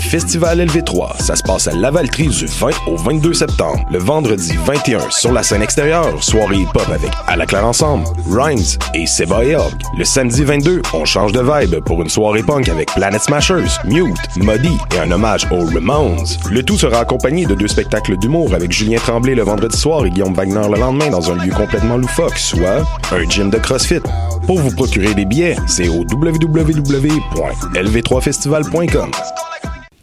Festival LV3, ça se passe à Lavaltrie du 20 au 22 septembre. Le vendredi 21, sur la scène extérieure, soirée hip-hop avec À la Claire Ensemble, Rhymes et Seba et Hogg. Le samedi 22, on change de vibe pour une soirée punk avec Planet Smashers, Mute, Muddy et un hommage aux Ramones. Le tout sera accompagné de deux spectacles d'humour avec Julien Tremblay le vendredi soir et Guillaume Wagner le lendemain dans un lieu complètement loufoque, soit un gym de CrossFit. Pour vous procurer des billets, c'est au www.lv3festival.com.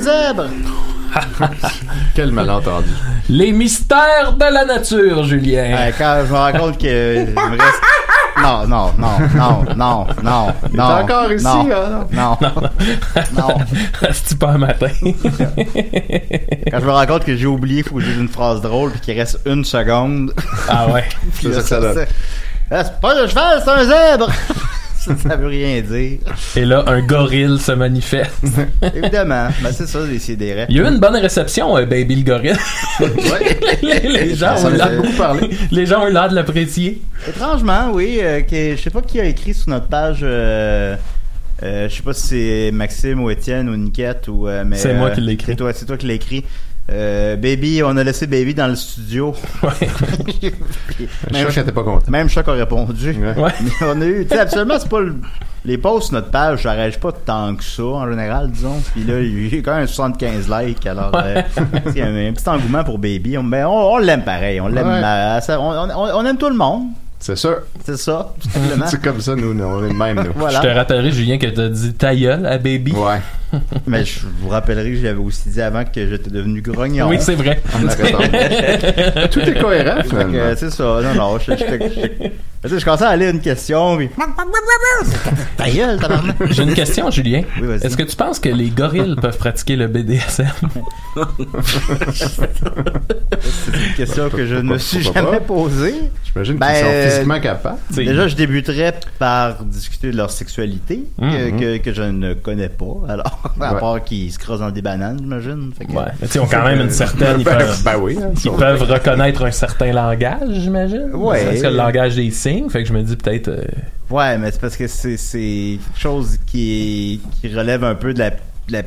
un zèbre. Quel malentendu. Les mystères de la nature, Julien. Ouais, quand je me rends compte que il me reste... Non, non, non, non, non, non, non. encore ici, non, hein? non, non. C'est pas un matin? Quand je me rends compte que j'ai oublié, faut que j'ai une phrase drôle puis qu'il reste une seconde. ah ouais. C'est ça que ça donne. c'est- c'est pas un cheval, c'est un zèbre. ça, ça veut rien dire. Et là, un gorille se manifeste. Évidemment. Ben, c'est ça, c'est des rêves. Il y a eu une bonne réception, euh, Baby le gorille. les, les gens Ça ont l'air beaucoup parler. Les gens ont eu l'air de l'apprécier. Étrangement, oui. euh, que, je sais pas qui a écrit sur notre page. Euh, euh, je sais pas si c'est Maxime ou Étienne ou Niquette ou. euh, mais, C'est moi qui l'ai écrit. C'est toi, c'est toi qui l'as écrit. Euh, Baby, on a laissé Baby dans le studio. Je même, crois qu'elle était pas contente. même Choc a répondu. Ouais. Ouais. Mais on a eu, tu sais, absolument, c'est pas le- les posts sur notre page, rage pas tant que ça, en général, disons. Puis là, il y a eu quand même 75 likes, alors, euh, il y a un, un petit engouement pour Baby. On, mais on, on l'aime pareil, on l'aime, Ouais. euh, ça- on, on- on aime tout le monde. C'est sûr. C'est ça, tout simplement. C'est comme ça, nous, nous, on est de même, nous. Voilà. Je te rappellerai, Julien, que t'as dit ta gueule à Baby. Ouais. Mais je vous rappellerai que j'avais aussi dit avant que j'étais devenu grognon. Oui, c'est vrai. Tout est cohérent, Fait que, finalement. c'est ça, non, non, je, je, commençais à aller à une question, puis... Ta gueule, tabarnak! J'ai une question, Julien. Oui, vas-y. Est-ce que tu penses que les gorilles peuvent pratiquer le BDSM? C'est une question que je ne me suis pourquoi jamais pas? posée. J'imagine Ben, qu'ils sont physiquement capables. T'sais, Déjà, je débuterais par discuter de leur sexualité, que, Mhm. que, que je ne connais pas, alors, à Ouais. part qu'ils se croisent dans des bananes, j'imagine. Fait que- Ouais. Mais tu sais, ils ont quand même une certaine. Ils Ben, peuvent, ben oui. hein, ils sont- peuvent reconnaître un certain langage, j'imagine. Ouais. Parce que le langage des signes, fait que je me dis peut-être. euh, Ouais, mais c'est parce que c'est quelque chose qui, qui relève un peu de la-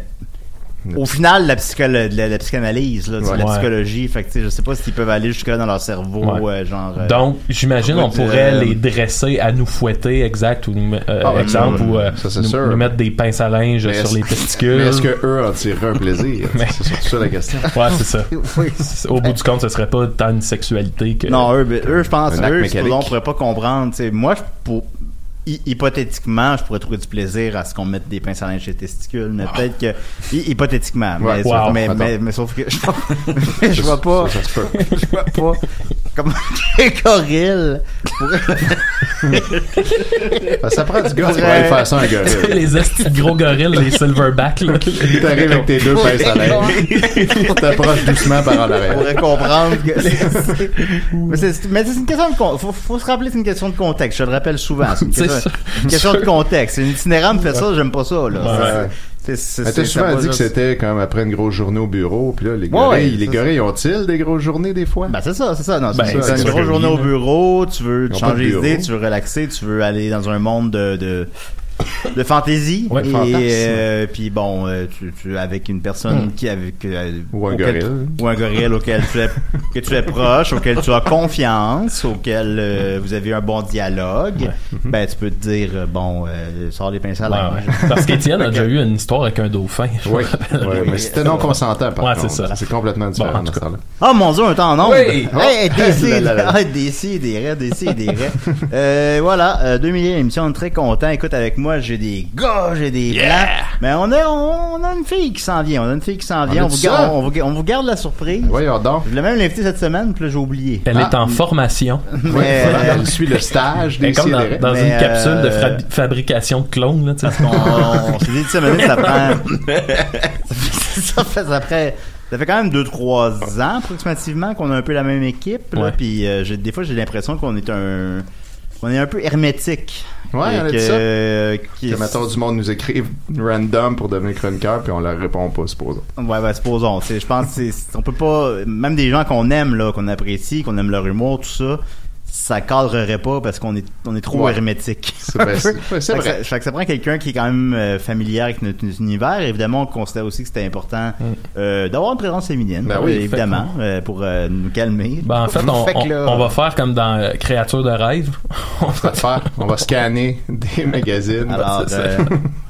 au final la, psycholo- la, la psychanalyse, là, de Ouais. la psychologie. Fait que je sais pas s'ils peuvent aller jusque là dans leur cerveau, Ouais. euh, genre. euh, Donc, j'imagine on pourrait euh, les dresser à nous fouetter, exact, ou euh, Ah, exemple, ou euh, ça, c'est nous, sûr. nous mettre des pinces à linge Mais sur les testicules. Mais est-ce que eux en tireraient un plaisir? C'est surtout ça la question. Ouais, c'est ça. oui. Au bout du compte, ce serait pas tant une sexualité que. Non, eux, ben, eux je pense, eux, on pourrait pas comprendre. moi, je, pour, hy- hypothétiquement, je pourrais trouver du plaisir à ce qu'on mette des pinces à linge chez les testicules, mais peut-être que hy- hypothétiquement, mais, Wow. sauf, mais, mais, mais sauf que je, je vois pas, je vois pas comment un gorille Ben, ça prend du gars pour aller faire ça un gorille. les hosties de gros gorilles, les silverbacks, là. T'arrives avec tes deux pinces à l'air. T'approches doucement par en arrière. pourrait comprendre que c'est- mais c'est mais c'est une question de con- faut, faut se rappeler c'est une question de contexte je le rappelle souvent c'est une C'est question, une question de contexte un itinérant me fait ça j'aime pas ça là Ouais. C'est- c'est- Mais c'est- t'as souvent dit que c'était comme après une grosse journée au bureau, puis là, les Ouais, gorilles, ouais, les gorilles ont-ils des grosses journées des fois? Ben, c'est ça, c'est ça. Non, Ben, c'est une grosse journée au bureau, tu veux changer d'idée, tu veux relaxer, tu veux aller dans un monde de, de, de fantaisie. Ouais, et, euh, puis bon, euh, tu, tu, avec une personne qui, avec, euh, Ou un auquel- gorille. Ou un gorille auquel tu es, que tu es proche, auquel tu as confiance, auquel euh, vous avez un bon dialogue. Ben, tu peux te dire, bon, euh, sors les pinceaux à Ouais, linge. ouais. Parce qu'Étienne a déjà eu une histoire avec un dauphin. Oui, mais c'était non consentant, par Ouais, contre. c'est ça. C'est complètement différent. Oh mon dieu, un temps en nombre. Oui. Hey, ah, DC, des raies, des raies. voilà, euh, 2 millions d'émissions, on est très content. Écoute, avec moi, j'ai des gars, j'ai des blancs. Mais on a, on a une fille qui s'en vient, on a une fille qui s'en vient. On vous, garde, on, vous, on vous garde la surprise. Voyons donc. Je voulais même l'inviter cette semaine, puis là, j'ai oublié. Elle est Ah. en formation. Mais, euh, elle suit le stage Elle est comme dans, une capsule de euh, fra- fabrication de clones, là, on, s'est dit, maintenant, ça prend. ça fait, ça fait, ça fait quand même 2-3 ans, approximativement, qu'on a un peu la même équipe. Là, Ouais. Puis euh, j'ai- des fois, j'ai l'impression qu'on est un. Qu'on est un peu hermétique. Ouais, on a que, dit ça. euh, qui- Que mettons du monde nous écrive random pour devenir chroniqueur, puis on leur répond pas, supposons. Ouais, ouais, supposons. Je pense que c'est- c'est- on peut pas. Même des gens qu'on aime, là, qu'on apprécie, qu'on aime leur humour, tout ça, ça cadrerait pas parce qu'on est, on est trop Ouais. hermétique. C'est ben, vrai. ça- fait que ça prend quelqu'un qui est quand même euh, familier avec notre, notre univers. Évidemment, on considère aussi que c'était important euh, d'avoir une présence féminine, Ben oui, euh, évidemment, euh, pour euh, nous calmer. Ben, en fait, on, Fait que on- là- on va faire comme dans euh, Créature de rêve. on va faire, on va scanner des magazines. Alors, ça. euh,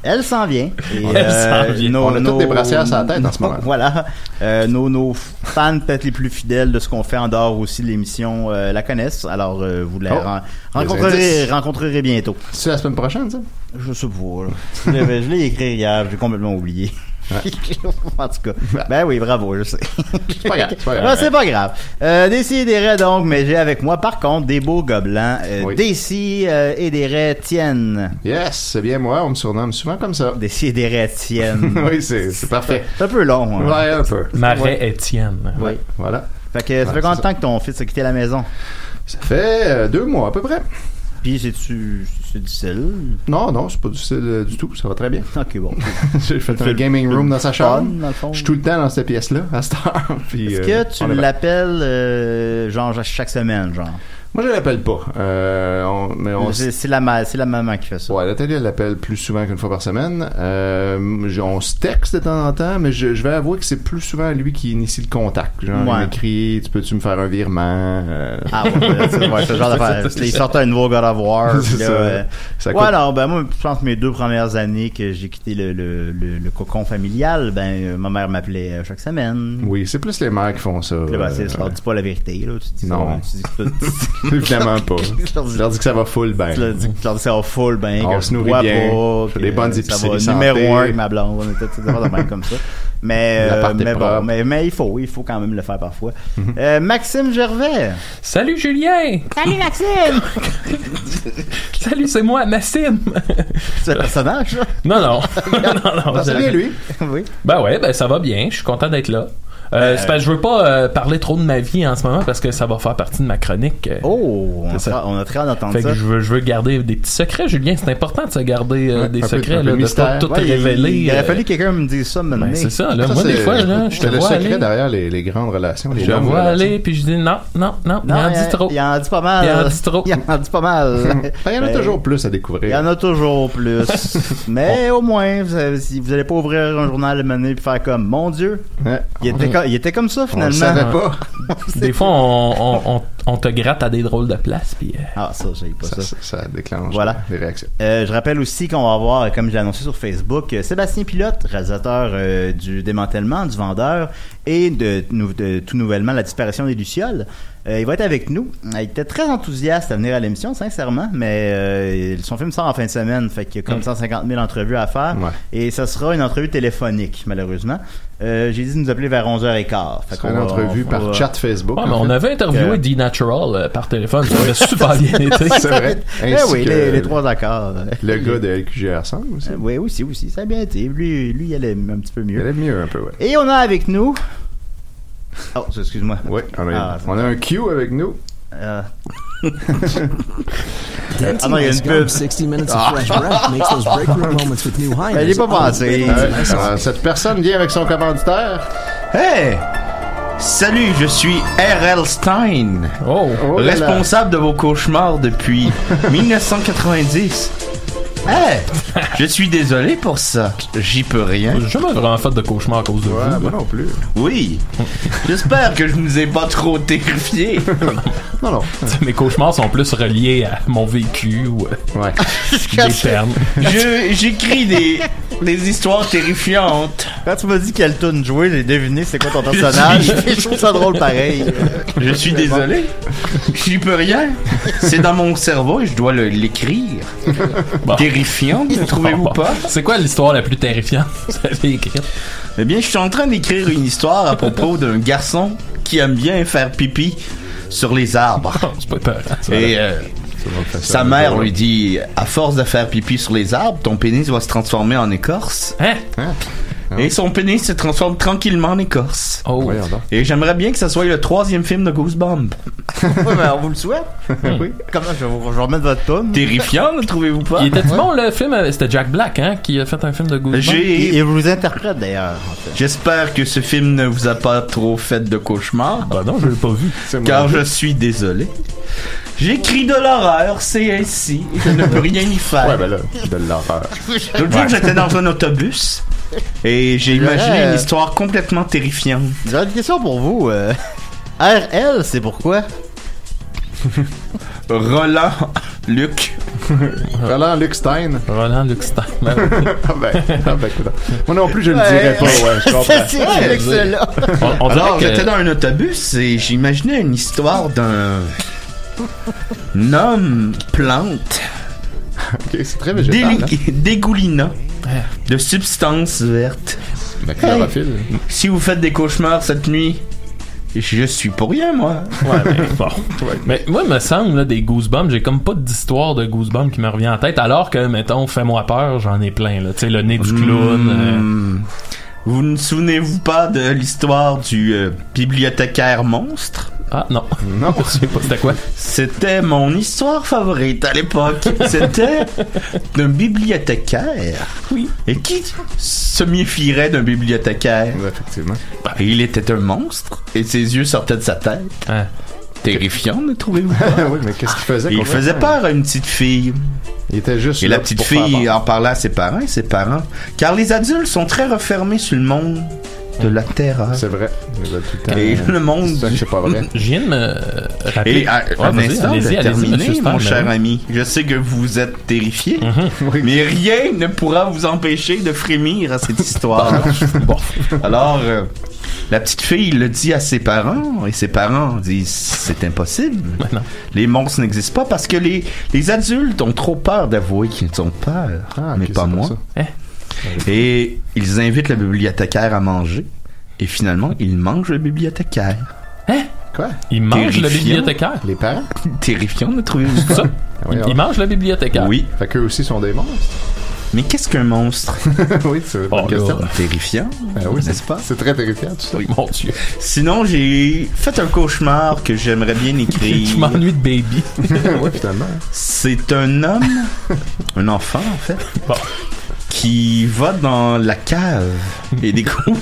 elle s'en vient. Et, Elle s'en vient. On a toutes des brassières sur la tête en ce moment. Voilà. Euh, nos, nos fans peut-être les plus fidèles de ce qu'on fait en dehors aussi de l'émission euh, la connaissent. Alors, euh, vous la Oh, rencontrerez, rencontrerez bientôt. C'est la semaine prochaine, ça? Je sais pas. là. Je l'ai écrit hier, j'ai complètement oublié. en tout cas. Ben oui, bravo, je sais. C'est pas grave, c'est pas grave. Non, c'est pas grave. Euh, Décis et des raies, donc, mais j'ai avec moi, par contre, des beaux gobelins. Euh, Oui. Décis, euh, et des raies tiennent. Yes, c'est bien moi, on me surnomme souvent comme ça. Décis et des raies tiennent. oui, c'est c'est parfait. C'est un peu long. hein. Ouais, un peu. Marais Étienne. Oui. Voilà. Fait que ça Ouais, fait combien de temps que ton fils a quitté la maison? Ça fait euh, deux mois à peu près. Puis c'est-tu c'est difficile? Non, non, c'est pas difficile euh, du tout, ça va très bien. Ok, bon. J'ai fait un gaming room dans sa chambre. Fun, dans le fond. Je suis tout le temps dans cette pièce-là, à cette heure. Est-ce euh, que tu l'appelles euh, genre chaque semaine, genre? Moi, je l'appelle pas. Euh, on- mais on C'est c'est la, ma- c'est la maman qui fait ça. Ouais, Nathalie, elle l'appelle plus souvent qu'une fois par semaine. Euh, on se texte de temps en temps, mais je, je vais avouer que c'est plus souvent lui qui initie le contact. Genre, Ouais. il m'écrit, tu peux-tu me faire un virement? Euh, Ah ouais, c'est ouais, ce genre d'affaire. Ils sortent un nouveau God of War. Là, ça. euh, ouais, coûte- alors, ben moi, je pense que mes deux premières années que j'ai quitté le, le, le, le cocon familial, ben euh, ma mère m'appelait chaque semaine. Oui, c'est plus les mères qui font ça. Là, ben, c'est- je leur dis pas la vérité, là. Tu dis ça, Non. tu dis Évidemment pas. Je leur dis- que ça va full ben. Je leur dis que ça va full, ben, On se nourrit bien, pas, des bonnes ça épiceries va santé. numéro un ma blonde, on était de même comme ça. Mais, euh, mais bon, mais, mais il faut, il faut quand même le faire parfois. Mhm. Euh, Maxime Gervais. Salut Julien! Salut Maxime! Salut, c'est moi, Massime! C'est un personnage, ça? non, non. non, non. Ah, bien lui? oui. Ben ouais, ben ça va bien. Je suis content d'être là. Euh, parce que je veux pas euh, parler trop de ma vie en ce moment parce que ça va faire partie de ma chronique. euh. Oh, on ça. on a très hâte d'entendre Fait ça. que je veux, je veux garder des petits secrets, Julien. C'est important de se garder euh, Ouais, des secrets, peu là, de pas tout Ouais, il- révéler. Il, aurait euh, fallu que quelqu'un me dise ça maintenant. ben, c'est ça, là. Ça, Moi, des fois, là, je te le vois secret aller. derrière les, les grandes relations. Les Je te vois relations. aller, puis je dis non, non, non, il Non, en il, dit trop. il en dit pas mal. Il en dit trop. Il en dit pas mal. Il y en a toujours plus à Il y découvrir. en a toujours plus. Mais au moins, si vous allez pas ouvrir un journal le mener et faire comme, mon Dieu, il était, comme, il était comme ça On le finalement. savait pas. Des fois, on, on, on, on te gratte à des drôles de places, puis euh, Ah, ça, j'ai pas Ça, ça. ça, ça déclenche Voilà. des réactions. Euh, je rappelle aussi qu'on va avoir, comme j'ai annoncé sur Facebook, euh, Sébastien Pilote, réalisateur euh, du démantèlement, du vendeur et de tout nouvellement la disparition des Lucioles. Euh, il va être avec nous. Il était très enthousiaste à venir à l'émission, sincèrement, mais euh, son film sort en fin de semaine, fait qu'il y a comme 150 000 entrevues à faire. Ouais. Et ce sera une entrevue téléphonique, malheureusement. Euh, J'ai dit de nous appeler vers 11h15. Fait qu'on une va- entrevue on par chat Facebook. Ouais, mais en on avait interviewé Euh, D-Natural euh, par téléphone. Ça aurait super bien été. C'est vrai. Eh oui, que les, les trois accords. Le gars de LQGR5 aussi. Euh, oui, aussi, aussi. Ça a bien été. Lui, lui, il allait un petit peu Il mieux. allait mieux un peu, ouais. Et on a avec nous. Oh, excuse-moi. Oui, on a, Ah, on a un Q avec nous. Euh, Dancing Ah non, il y a Ice une Gum, pub. 60 minutes of fresh breath makes those breakthrough moments with new highs. Elle est pas passée. Euh, alors, cette personne vient avec son commanditaire. Hey! Salut, je suis R.L. Stein, Oh! Oh responsable de vos cauchemars depuis 1990. Hey! Je suis désolé pour ça. J'y peux rien. J'ai jamais vraiment fait de cauchemar à cause de Ouais, vous. moi non plus. Oui. J'espère que je ne vous ai pas trop terrifié. Non, non. Mes cauchemars sont plus reliés à mon vécu ou euh, Ouais. des termes. Je- J'écris des, des histoires terrifiantes. Quand tu m'as dit quelle tune jouer, j'ai deviné c'est quoi ton personnage. je trouve ça drôle pareil. Je suis désolé. J'y peux rien. C'est dans mon cerveau et je dois l'écrire. Bon. Terrifiant, ne trouvez-vous pas? C'est quoi l'histoire la plus terrifiante que vous avez écrite? Eh bien, je suis en train d'écrire une histoire à propos d'un garçon qui aime bien faire pipi sur les arbres. C'est pas peur. Hein, Et euh, sa mère lui dit, à force de faire pipi sur les arbres, ton pénis va se transformer en écorce. Hein? Et son pénis se transforme tranquillement en écorce. Oh! Et j'aimerais bien que ça soit le troisième film de Goosebumps. Ouais, mais on vous le souhaite. oui. Comment je vais, vous- je vais remettre votre tune? Terrifiant, ne trouvez-vous pas? Il était bon le film? C'était Jack Black, hein, qui a fait un film de Goosebumps? Et, J'ai... et vous interprète d'ailleurs. en fait. J'espère que ce film ne vous a pas trop fait de cauchemars. Bah non, je l'ai pas vu. C'est moi. Car je suis désolé. J'écris de l'horreur, c'est ainsi. Je ne peux rien y faire. Ouais, ben là, de l'horreur. L'autre jour, j'étais dans un autobus et j'ai imaginé Ouais. une histoire complètement terrifiante. J'ai une question pour vous. euh, RL, c'est pourquoi? Roland, Luc. Roland Luc Stein. Roland Luxstein. Ben. Ah ben, ah ben, écoute. Moi non plus, je le dirais pas, ouais, je comprends. C'est c'est excellent. On, on Alors, que- j'étais dans un autobus et j'imaginais une histoire d'un un homme plante Ok, c'est très végétal. Hein? déli- dégoulinant de substances vertes. Chlorophylle. Si vous faites des cauchemars cette nuit, je suis pour rien, moi. Ouais, mais bon. Mais moi, il me semble, là, des Goosebumps, j'ai comme pas d'histoire de Goosebumps qui me revient en tête, alors que, mettons, Fais-moi peur, j'en ai plein, là. Tu sais, le nez du clown. euh, Hmm. Vous ne souvenez-vous pas de l'histoire du euh, bibliothécaire monstre? Ah, non. Non. Je sais pas c'était quoi? C'était mon histoire favorite à l'époque. C'était d'un bibliothécaire. Oui. Et qui se méfierait d'un bibliothécaire? Ouais, effectivement. Et il était un monstre et ses yeux sortaient de sa tête. Hein. Terrifiant, ne trouvez-vous pas? oui, mais qu'est-ce qu'il faisait? Il faisait peur à une petite fille. Il était juste Et là la petite pour fille en parlait à ses parents et ses parents. Car les adultes sont très refermés sur le monde de la terreur. C'est vrai. Et le monde C'est pas vrai. Je viens de me rappeler. Et à, Ouais, un instant de terminer, mon cher ami. Je sais que vous êtes terrifié, Oui. mais rien ne pourra vous empêcher de frémir à cette histoire. Bon. Alors, euh, la petite fille le dit à ses parents, et ses parents disent c'est impossible. Ben non. Les monstres n'existent pas parce que les, les adultes ont trop peur d'avouer qu'ils ont peur, Ah, mais pas moi. Et ils invitent le bibliothécaire à manger. Et finalement, ils mangent le bibliothécaire. Quoi? Il mange le bibliothécaire? Les parents? Terrifiant, trouvez-vous C'est ça? Ah, oui, Il, ah. il mange le bibliothécaire. Oui. Fait qu'eux aussi sont des monstres. Mais qu'est-ce qu'un monstre? Oui, c'est une Oh, bonne question. là. Terrifiant, Ah oui, n'est-ce c'est pas? C'est très terrifiant, tout ça. Oui, mon Dieu. Sinon, j'ai fait un cauchemar que j'aimerais bien écrire. Je m'ennuie de Baby. oui, finalement. C'est un homme, un enfant en fait, Bon. Qui va dans la cave et découvre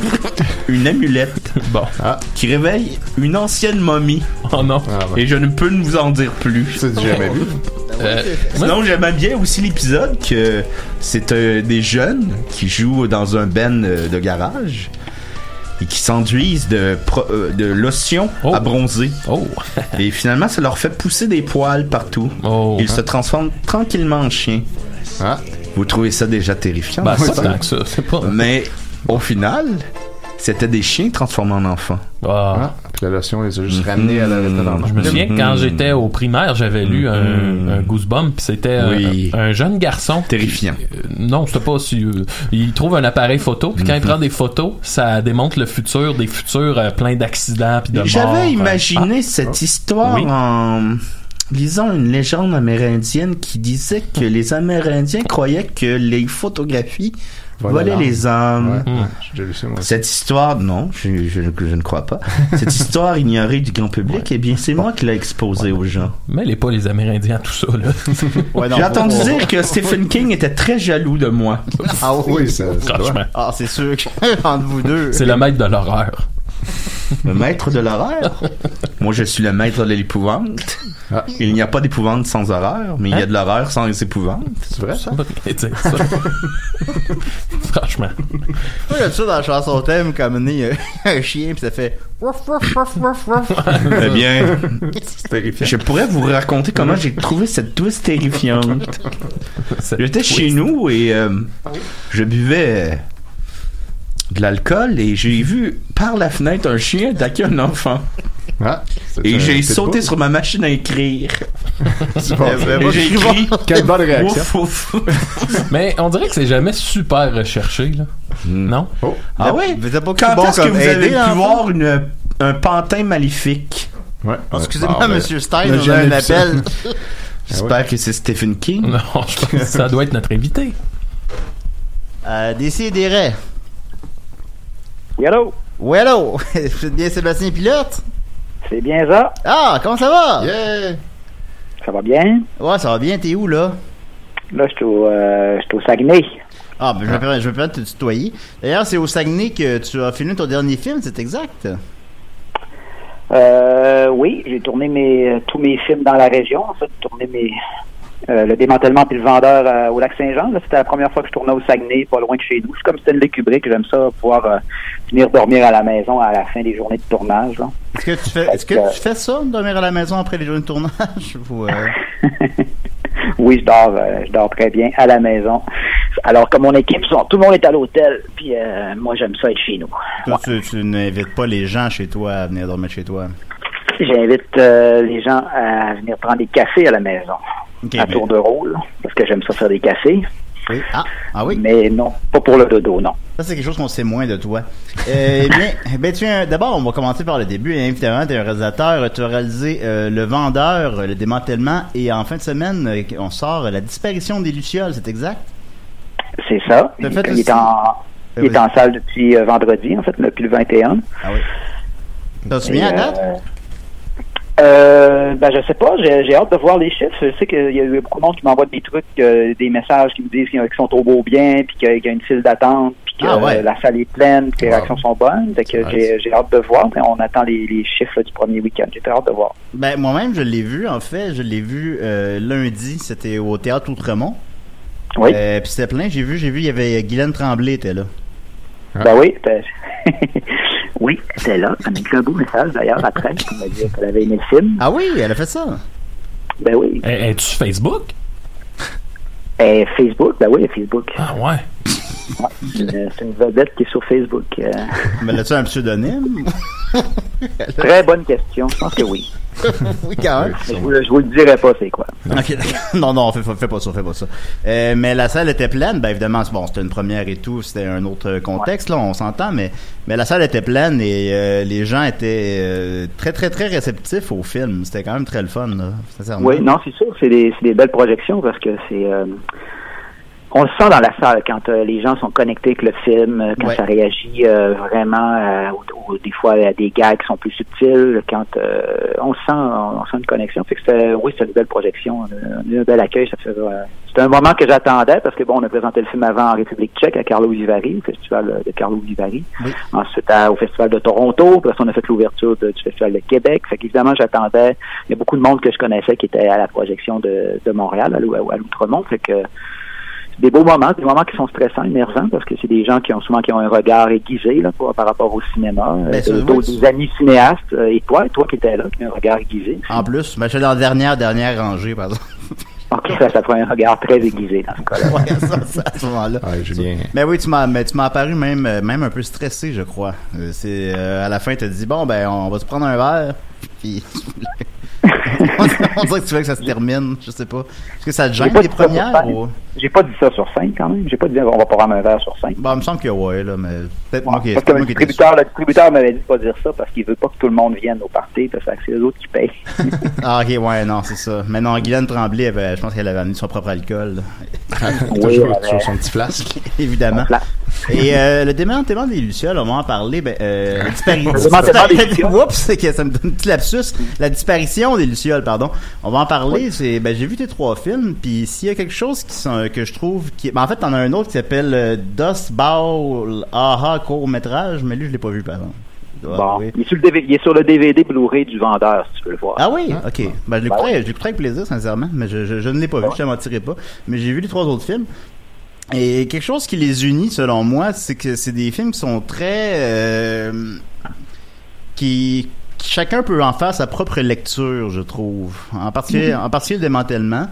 une amulette Bon. qui réveille une ancienne momie. Oh non. Ah, ben, Et je ne peux ne vous en dire plus. c'est du jamais vu. Euh, Sinon, j'aimais bien aussi l'épisode que c'est euh, des jeunes qui jouent dans un ben euh, de garage et qui s'enduisent de, pro- euh, de lotion Oh. à bronzer. Oh. Et finalement, ça leur fait pousser des poils partout. Oh. Ils se transforment tranquillement en chiens. Ah, Vous trouvez ça déjà terrifiant? Ben, pas ça- ça. C'est pas. Mais au final, c'était des chiens transformés en enfants. Ah. ah. que la lotion les a juste ramenés à la rétro Je me souviens que quand j'étais au primaire, j'avais lu un, Mhm. un Goosebump, puis c'était un- Oui. un, un jeune garçon. Terrifiant. qui- euh, non, c'était pas si. euh, il trouve un appareil photo, puis quand il prend des photos, ça démontre le futur, des futurs euh, pleins d'accidents puis de morts. J'avais euh, imaginé ah. cette histoire Oui. en lisant une légende amérindienne qui disait que les Amérindiens croyaient que les photographies Volaient volaient les âmes. Ouais, aussi. Cette histoire, non, je, je- je ne crois pas. Cette histoire ignorée du grand public, eh bien, c'est moi qui l'ai exposée aux gens. Mais les pas les Amérindiens, tout ça, là. Ouais, non, J'ai entendu dire que Stephen King était très jaloux de moi. Ah oui. Ça. Franchement. Ah, c'est sûr que entre vous deux. C'est le maître de l'horreur. Le maître de l'horreur. Moi, je suis le maître de l'épouvante. Ah. Il n'y a pas d'épouvante sans horreur, mais il y a de l'horreur sans épouvante. C'est vrai, ça? Franchement. Moi, j'aime ça dans la chanson thème, euh, un chien, puis ça fait. Eh bien, C'est terrifiant. je pourrais vous raconter comment j'ai trouvé cette twist terrifiante. J'étais chez nous et euh, je buvais euh, de l'alcool et j'ai vu par la fenêtre un chien attaquer un enfant. Ah, Et j'ai sauté sur ma machine à écrire. Bon. Ben, Et j'ai écrit Quelle bonne réaction. Ouf, ouf. Mais on dirait que c'est jamais super recherché, là. Non? Oh. Ah ouais? Vous êtes pas Quand bon est-ce que vous avez pu voir une, un pantin maléfique? Ouais. Oh, Excusez-moi, Bon, ben, monsieur Stein, on a on a jamais un appel. J'espère que c'est Stephen King. Non, je pense que ça doit être notre invité. Euh, Décidérez. Oui, allô? Oui, allô? Vous êtes bien Sébastien Pilote? C'est bien ça? Ah, comment ça va? Yeah! Ça va bien? Ouais, ça va bien, t'es où, là? Là, je suis au, euh, au Saguenay. Ah, ben, je me permets, je me permets de te tutoyer. D'ailleurs, c'est au Saguenay que tu as filmé ton dernier film, c'est exact? Euh, oui, j'ai tourné mes, tous mes films dans la région. En fait, j'ai tourné mes, euh, le démantèlement puis le vendeur euh, au lac Saint-Jean. C'était la première fois que je tournais au Saguenay, pas loin de chez nous. C'est comme Stanley Kubrick. J'aime ça, pouvoir euh, venir dormir à la maison à la fin des journées de tournage. Est-ce que tu fais, est-ce que tu fais ça, dormir à la maison après les journées de tournage? Ou, Oui, je dors, je dors très bien à la maison. Alors que mon équipe, tout le monde est à l'hôtel, puis moi j'aime ça être chez nous. toi, tu, tu n'invites pas les gens chez toi à venir dormir chez toi? J'invite les gens à venir prendre des cafés à la maison, À tour de rôle, parce que j'aime ça faire des cafés. Oui. Ah, ah oui? Mais non, pas pour le dodo, non. Ça, c'est quelque chose qu'on sait moins de toi. Euh, eh bien, tu es d'abord, on va commencer par le début. Évidemment, tu es un réalisateur. Tu as réalisé euh, Le Vendeur, Le Démantèlement, et en fin de semaine, euh, on sort La disparition des Lucioles, c'est exact? C'est ça. Il, fait il est en, il est en salle depuis euh, vendredi, en fait, depuis le 21. Ah oui. T'as souviens à date? Euh, ben, je sais pas, j'ai j'ai hâte de voir les chiffres. Je sais qu'il y a eu beaucoup de monde qui m'envoie des trucs, euh, des messages qui me disent qu'ils sont au beau bien, puis qu'il y a une file d'attente, puis que Ah ouais. euh, la salle est pleine, puis que les réactions sont bonnes. Fait que j'ai j'ai hâte de voir, mais on attend les, les chiffres là, du premier week-end. J'ai hâte de voir. Ben, moi-même, je l'ai vu, en fait. Je l'ai vu euh, lundi. C'était au Théâtre Outremont. Oui, puis c'était plein. J'ai vu, j'ai vu, il y avait Guylaine Tremblay était là. ben oui. oui, c'était là. Elle m'a écrit un beau message d'ailleurs après. Elle m'a dit qu'elle avait aimé le film. Ah oui, elle a fait ça. Ben oui. Es- Es-tu sur Facebook? Et Facebook, ben oui, Facebook. Ah ouais. Ouais, c'est une, c'est une vedette qui est sur Facebook. euh. Mais là-tu un pseudonyme? Très bonne question. Je pense que oui. oui, quand même. Je vous, je vous le dirai pas, c'est quoi. Ok, non, non, fais, fais- pas ça, fais pas ça. Euh, mais la salle était pleine, ben évidemment, bon, c'était une première et tout, c'était un autre contexte, là, on s'entend, mais, mais la salle était pleine et euh, les gens étaient euh, très, très, très réceptifs au film. C'était quand même très le fun, là. Oui, non, c'est sûr. C'est des, c'est des belles projections parce que c'est. Euh, on le sent dans la salle quand euh, les gens sont connectés avec le film, euh, quand Ouais. ça réagit euh, vraiment, euh, ou, ou des fois à des gags qui sont plus subtils, quand euh, on sent, on, sent une connexion. Fait que oui, c'est une belle projection, on on eu un bel accueil. Ça fait, euh, c'était un moment que j'attendais parce que bon, on a présenté le film avant en République Tchèque à Carlo Vivari, au festival de Carlo Vivari. Oui. Ensuite à- au festival de Toronto, puis après, on a fait l'ouverture de- du festival de Québec. Fait qu'évidemment, j'attendais. Il y a beaucoup de monde que je connaissais qui était à la projection de, de Montréal, à, l'Ou- à l'Outremont. Fait que c'est des beaux moments, des moments qui sont stressants, énervants, parce que c'est des gens qui ont souvent qui ont un regard aiguisé là, par, par rapport au cinéma. Ben, Euh, oui, des amis cinéastes, euh, et toi, toi qui étais là, qui as un regard aiguisé. En plus, ben, j'étais dans la dernière, dernière rangée, par exemple. Ok, ça, ça fait un regard très aiguisé dans ce cas-là. Ouais, ça, ça, à ce moment-là. Ouais, Julien. Mais oui, tu m'as, mais tu m'as apparu même, euh, même un peu stressé, je crois. C'est euh, à la fin, tu as dit bon, ben, on va se prendre un verre. Puis on dirait que tu veux que ça se termine. Je sais pas. Est-ce que ça te J'ai gêne pas les dit ça sur premières ou... J'ai pas dit ça sur scène quand même. J'ai pas dit on va prendre un verre sur scène. Bon, il me semble que ouais, là, mais peut-être moi qui, Parce c'est que moi le distributeur, le distributeur m'avait dit de pas dire ça parce qu'il veut pas que tout le monde vienne au party, parce que c'est eux autres qui payent. Ah, ok, ouais, non, c'est ça. Mais non, Guylaine Tremblay, avait- je pense qu'elle avait amené son propre alcool. là. toujours, ouais, toujours ouais. son petit flasque. Évidemment. Et euh, le démantèlement des Lucioles, on va en parler. Ben, euh, la disparition. Oups, ça me donne un petit lapsus. La disparition des Lucioles, pardon. On va en parler. C'est, ben, j'ai vu tes trois films, puis s'il y a quelque chose qui sont, que je trouve qui, ben, en fait, t'en as un autre qui s'appelle euh, Dust Bowl Aha court métrage, mais lui, je l'ai pas vu, par exemple. Dois Bon, il est, sur le DVD, il est sur le DVD Blu-ray du vendeur, si tu veux le voir. Ah oui, ok. Ben, je l'écouterai, l'écouterai avec plaisir, sincèrement, mais je, je, je ne l'ai pas vu, je ne mentirai pas. Mais j'ai vu les trois autres films. Et quelque chose qui les unit, selon moi, c'est que c'est des films qui sont très... euh, qui- Chacun peut en faire sa propre lecture, je trouve. En particulier, en particulier le démantèlement.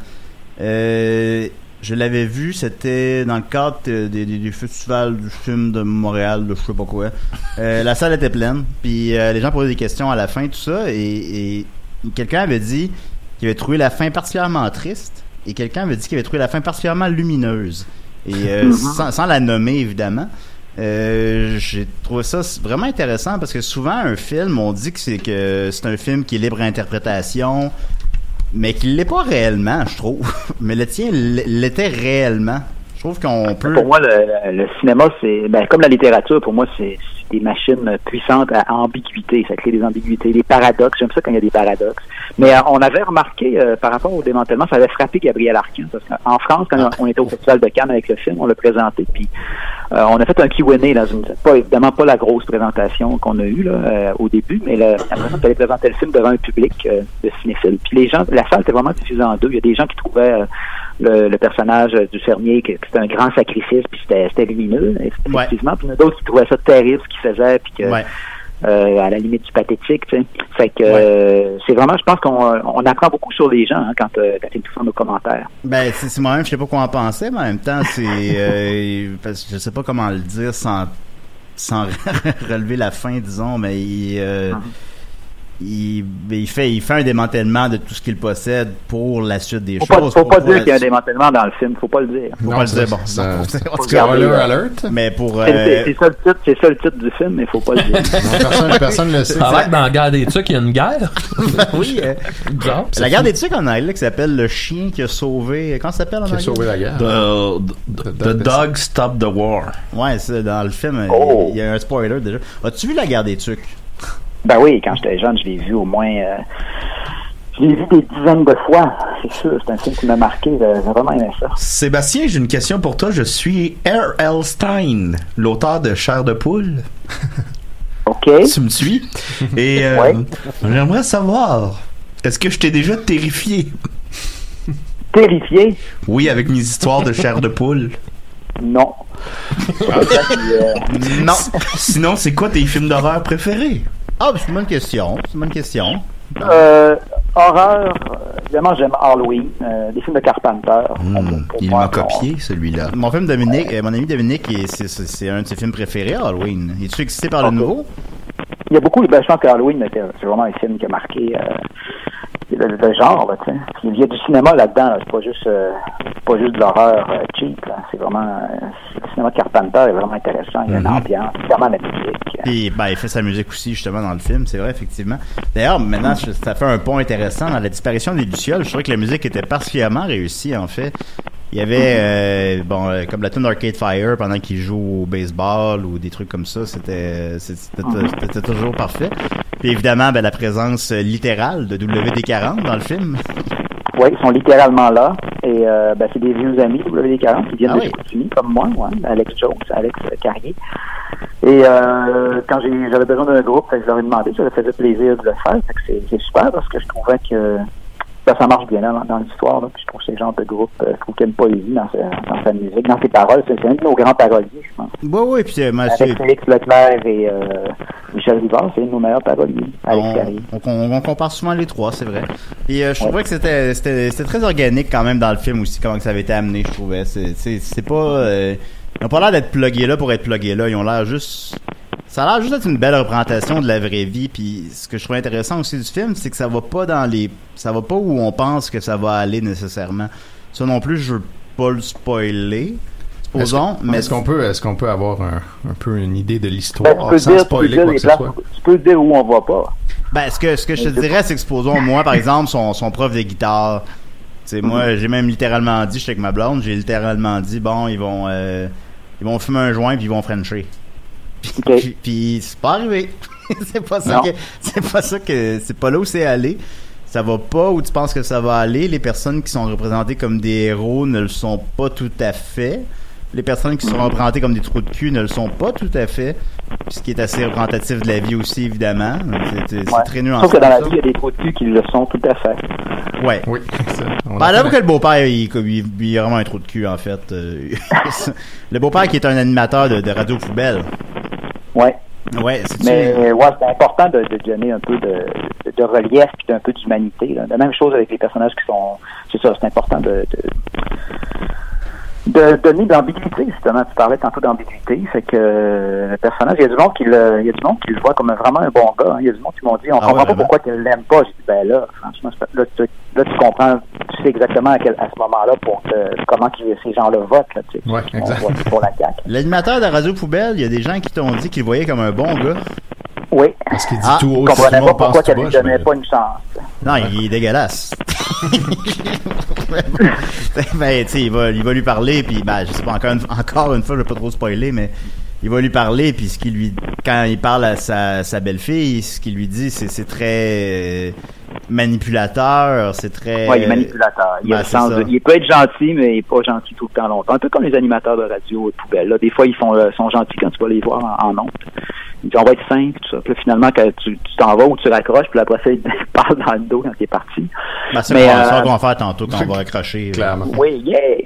Euh, je l'avais vu, c'était dans le cadre de- des, des- du festival du film de Montréal, de je sais pas quoi. Euh, la salle était pleine, puis euh, les gens posaient des questions à la fin, tout ça, et, et quelqu'un avait dit qu'il avait trouvé la fin particulièrement triste, et quelqu'un avait dit qu'il avait trouvé la fin particulièrement lumineuse. Et euh, sans, sans la nommer, évidemment. Euh, j'ai trouvé ça vraiment intéressant parce que souvent un film on dit que c'est que c'est un film qui est libre à interprétation mais qu'il l'est pas réellement je trouve. Mais le tien l'était réellement. Je trouve qu'on peut Pour moi, le, le cinéma, c'est ben, comme la littérature, pour moi, c'est des machines puissantes à ambiguïté. Ça crée des ambiguïtés, des paradoxes. J'aime ça quand il y a des paradoxes. Mais euh, on avait remarqué euh, par rapport au démantèlement, ça avait frappé Gabriel Arquin. Parce qu'en France, quand on était au Festival de Cannes avec le film, on l'a présenté, puis euh, on a fait un Q&A dans une, pas évidemment pas la grosse présentation qu'on a eue là, au début, mais le, après on allait présenter le film devant un public de cinéphiles. Puis les gens, la salle était vraiment divisée en deux. Il y a des gens qui trouvaient le, le personnage du fermier que, c'était un grand sacrifice, puis c'était lumineux, effectivement. Puis il y en a d'autres qui trouvaient ça terrible ce qu'il faisait, puis que Ouais. euh, à la limite du pathétique, tu sais. Fait que euh, c'est vraiment, je pense qu'on on apprend beaucoup sur les gens hein, quand, euh, quand ils nous font nos commentaires. Ben, c'est moi-même, je sais pas quoi en penser, mais en même temps, c'est, parce que je sais pas comment le dire sans, sans relever la fin, disons, mais il, euh, il, il fait, il fait un démantèlement de tout ce qu'il possède pour la suite des Faut pas, choses. faut pour- pas dire la- qu'il y a un démantèlement dans le film, faut pas le dire. Faut Non, pas le dire, bon. ça- En tout ça- cas, euh, alert. Mais pour, C'est euh, c'est ça le titre, c'est ça le titre du film, mais faut pas le dire. Non, personne, personne le sait. Ça a l'air que dans la guerre des trucs, il y a une guerre. oui, euh, Bizarre. la garde des trucs en anglais qui s'appelle le chien qui a sauvé, comment ça s'appelle en Qui a anglais? sauvé la guerre. The, the, the dog stopped the war. Ouais, c'est dans le film, Oh. il y a un spoiler déjà. As-tu vu la garde des trucs? Ben oui, quand j'étais jeune, je l'ai vu au moins. euh, je l'ai vu des dizaines de fois, c'est sûr. C'est un film qui m'a marqué. J'ai vraiment aimé ça. Sébastien, j'ai une question pour toi. Je suis R.L. Stein, l'auteur de Chair de poule. OK. Tu me suis? Et euh, Ouais. j'aimerais savoir, est-ce que je t'ai déjà terrifié? Terrifié? Oui, avec mes histoires de chair de poule. Non. Euh, Non. Sinon, c'est quoi tes films d'horreur préférés? Ah, c'est une bonne question. C'est une bonne question. Euh, horreur, euh, évidemment, j'aime Halloween, euh, des films de Carpenter. Hmm, il m'a copié, celui-là. Mon film Dominique, euh, mon ami Dominique, c'est- un de ses films préférés, Halloween. Es-tu excité par le nouveau? Il y a beaucoup, ben, je pense que Halloween, c'est vraiment un film qui a marqué le, le genre, là, tu sais. Puis il y a du cinéma là-dedans, là. c'est pas juste, euh, pas juste de l'horreur euh, cheap, là. C'est vraiment, euh, le cinéma de Carpenter est vraiment intéressant. Il y a une Mhm. ambiance, évidemment la musique. Puis, ben, il fait sa musique aussi, justement, dans le film, c'est vrai, effectivement. D'ailleurs, maintenant, ça fait un pont intéressant. Dans la disparition des Lucioles, je trouvais que la musique était particulièrement réussie, en fait. Il y avait, euh, bon, euh, comme la tune d'Arcade Fire pendant qu'il joue au baseball ou des trucs comme ça, c'était c'était toujours parfait. Puis évidemment, ben, la présence littérale de WD-40 dans le film. Oui, ils sont littéralement là. Et euh, ben, c'est des vieux amis WD40 qui viennent Ah de. Chicoutimi, comme moi, ouais, Alex Jones, Alex euh, Carrier. Et euh, quand j'avais besoin d'un groupe, je leur ai demandé, ça leur faisait plaisir de le faire. Fait que c'est c'est super parce que je trouvais que ça, ça marche bien là, dans, l'histoire. Puis je trouve que ce genre de groupe, euh, je trouve qu'il y a une poésie dans sa, dans sa musique, dans ses paroles. C'est c'est un de nos grands paroliers, je pense. Oui, oui, puis euh, moi, Avec c'est- Félix Leclerc et euh, Michel Rivard, c'est un de nos meilleurs paroliers. On, on, compare souvent les trois, c'est vrai. Et euh, je trouvais que c'était c'était c'était très organique quand même dans le film aussi, comment que ça avait été amené, je trouvais. C'est c'est c'est pas euh, ils ont pas l'air d'être plugués là pour être plugués là, ils ont l'air juste ça a l'air juste d'être une belle représentation de la vraie vie. Puis ce que je trouve intéressant aussi du film, c'est que ça va pas dans les, ça va pas où on pense que ça va aller nécessairement. Ça non plus, je veux pas le spoiler. Supposons, Est-ce- mais est-ce qu'on peut, est-ce qu'on peut avoir un, un peu une idée de l'histoire Ben, tu peux sans dire, tu peux spoiler dire quoi que ce soit? tu peux dire où on va pas. Ben, ce que, ce que je te dirais, c'est que supposons, moi, par exemple, son, son prof de guitare, moi, j'ai même littéralement dit, je suis avec ma blonde, j'ai littéralement dit, bon, ils vont, euh, ils vont fumer un joint puis ils vont frencher. Puis, puis- puis c'est pas arrivé. c'est pas ça Non. que, c'est pas ça que, c'est pas là où c'est allé. Ça va pas où tu penses que ça va aller. Les personnes qui sont représentées comme des héros ne le sont pas tout à fait. Les personnes qui sont représentées comme des trous de cul ne le sont pas tout à fait. Ce qui est assez représentatif de la vie aussi, évidemment. C'est, Ouais. très Je nuancé. trouve que dans la vie, il y a des trous de cul qui le sont tout à fait. Ouais. Oui. Ben, là, que le beau-père, il, il, il a vraiment un trou de cul, en fait. Euh, le beau-père qui est un animateur de, de radio poubelle. Ouais. Ouais, Mais euh, ouais, c'est important de, de donner un peu de, de, relief et d'un peu d'humanité. La même chose avec les personnages qui sont. C'est ça, c'est important de, de, de donner de l'ambiguïté, justement. Tu parlais tantôt d'ambiguïté. Fait que euh, le personnage, il y a du monde qui le, il y a du monde qui le voit comme vraiment un bon gars. hein. Il y a du monde qui m'ont dit on Ah comprend ouais, pas pourquoi tu l'aime pas. J'ai dit ben là, franchement, là, tu, là, tu comprends, tu sais exactement à, quel, à ce moment-là pour que- comment ces gens-là votent. Là, tu sais. Ouais, On exact. pour la CAQ. L'animateur de radio poubelle, il y a des gens qui t'ont dit qu'ils le voyaient comme un bon gars. Oui. Parce qu'il dit tout haut, le monde pas pourquoi qu'elle lui bas, donnait pas une chance. Non, il est dégueulasse. ben, tu sais, il va, il va lui parler, puis ben, je sais pas, encore une, encore une fois, je vais pas trop spoiler, mais il va lui parler, puis ce qu'il lui, quand il parle à sa, sa belle-fille, ce qu'il lui dit, c'est, c'est très euh, manipulateur, c'est très... Ouais, il est manipulateur. Il, a Ben, de- il peut être gentil, mais il n'est pas gentil tout le temps longtemps. Un peu comme les animateurs de radio et de poubelle. Là, des fois, ils font, euh, sont gentils quand tu vas les voir en, en ondes. On va être tout ça. Puis là, finalement, quand tu t'en vas ou tu raccroches, puis après ça, ils te parlent dans le dos quand tu es parti. Ben, c'est euh, ça qu'on va faire tantôt quand on va accrocher. Clairement. Oui, yeah!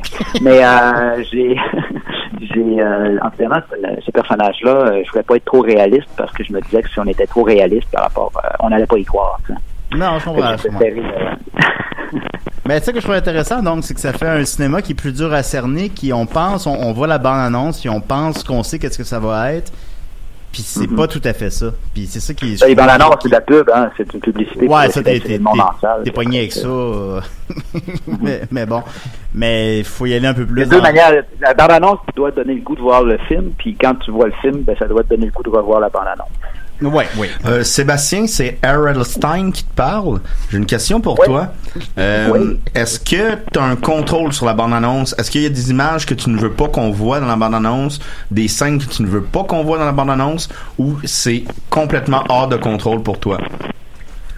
Mais euh, j'ai, j'ai euh, en ce, ce personnage-là, euh, je voulais pas être trop réaliste parce que je me disais que si on était trop réaliste par rapport, euh, on n'allait pas y croire. Non, je comprends. Mais tu sais que je trouve intéressant, donc, c'est que ça fait un cinéma qui est plus dur à cerner, qui on pense, on, on voit la bande-annonce, puis on pense qu'on sait qu'est-ce que ça va être, puis c'est Mhm. pas tout à fait ça. Puis c'est ça qui est... Ça, les bandes annonces, c'est de la pub, hein, c'est une publicité. Ouais, ça, t'es, pogné avec ça. euh. mais, mais bon. Mais il faut y aller un peu plus. a deux dans- manières. La bande-annonce doit te donner le goût de voir le film, puis quand tu vois le film, ben, ça doit te donner le goût de revoir la bande-annonce. Ouais, oui. Euh, Sébastien, c'est Harold Stein qui te parle. J'ai une question pour toi. Euh, Oui. Est-ce que tu as un contrôle sur la bande-annonce? Est-ce qu'il y a des images que tu ne veux pas qu'on voit dans la bande-annonce? Des scènes que tu ne veux pas qu'on voit dans la bande-annonce? Ou c'est complètement hors de contrôle pour toi?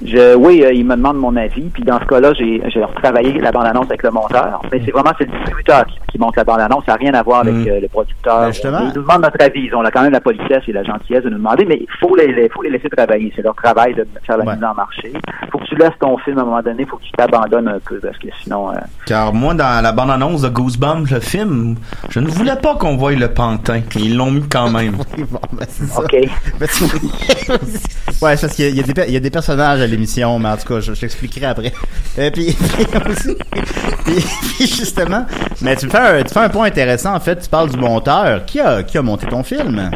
Je, oui, euh, il me demande mon avis, puis dans ce cas-là, j'ai, j'ai retravaillé la bande-annonce avec le monteur, mais c'est vraiment c'est le distributeur qui, qui monte la bande-annonce, ça n'a rien à voir avec Mm. euh, le producteur. Ben, justement. Ils nous demandent notre avis, ils ont là, quand même la politesse et la gentillesse de nous demander, mais il faut les, les- faut les laisser travailler, c'est leur travail de faire la Ouais. mise en marché. faut que tu laisses ton film à un moment donné, il faut que tu t'abandonnes un peu, parce que sinon... euh, Car moi, dans la bande-annonce de Goosebumps, le film, je ne voulais pas qu'on voie le pantin. Ils l'ont mis quand même. Bon, ben, c'est ça. OK. Ben, tu- ouais, c'est parce qu'il y a, il y a des, per- il y a des personnages l'émission, mais en tout cas, je, je t'expliquerai après. Et puis, puis aussi, puis, puis justement, mais tu fais, un, tu fais un point intéressant, en fait, tu parles du monteur. Qui a, qui a monté ton film?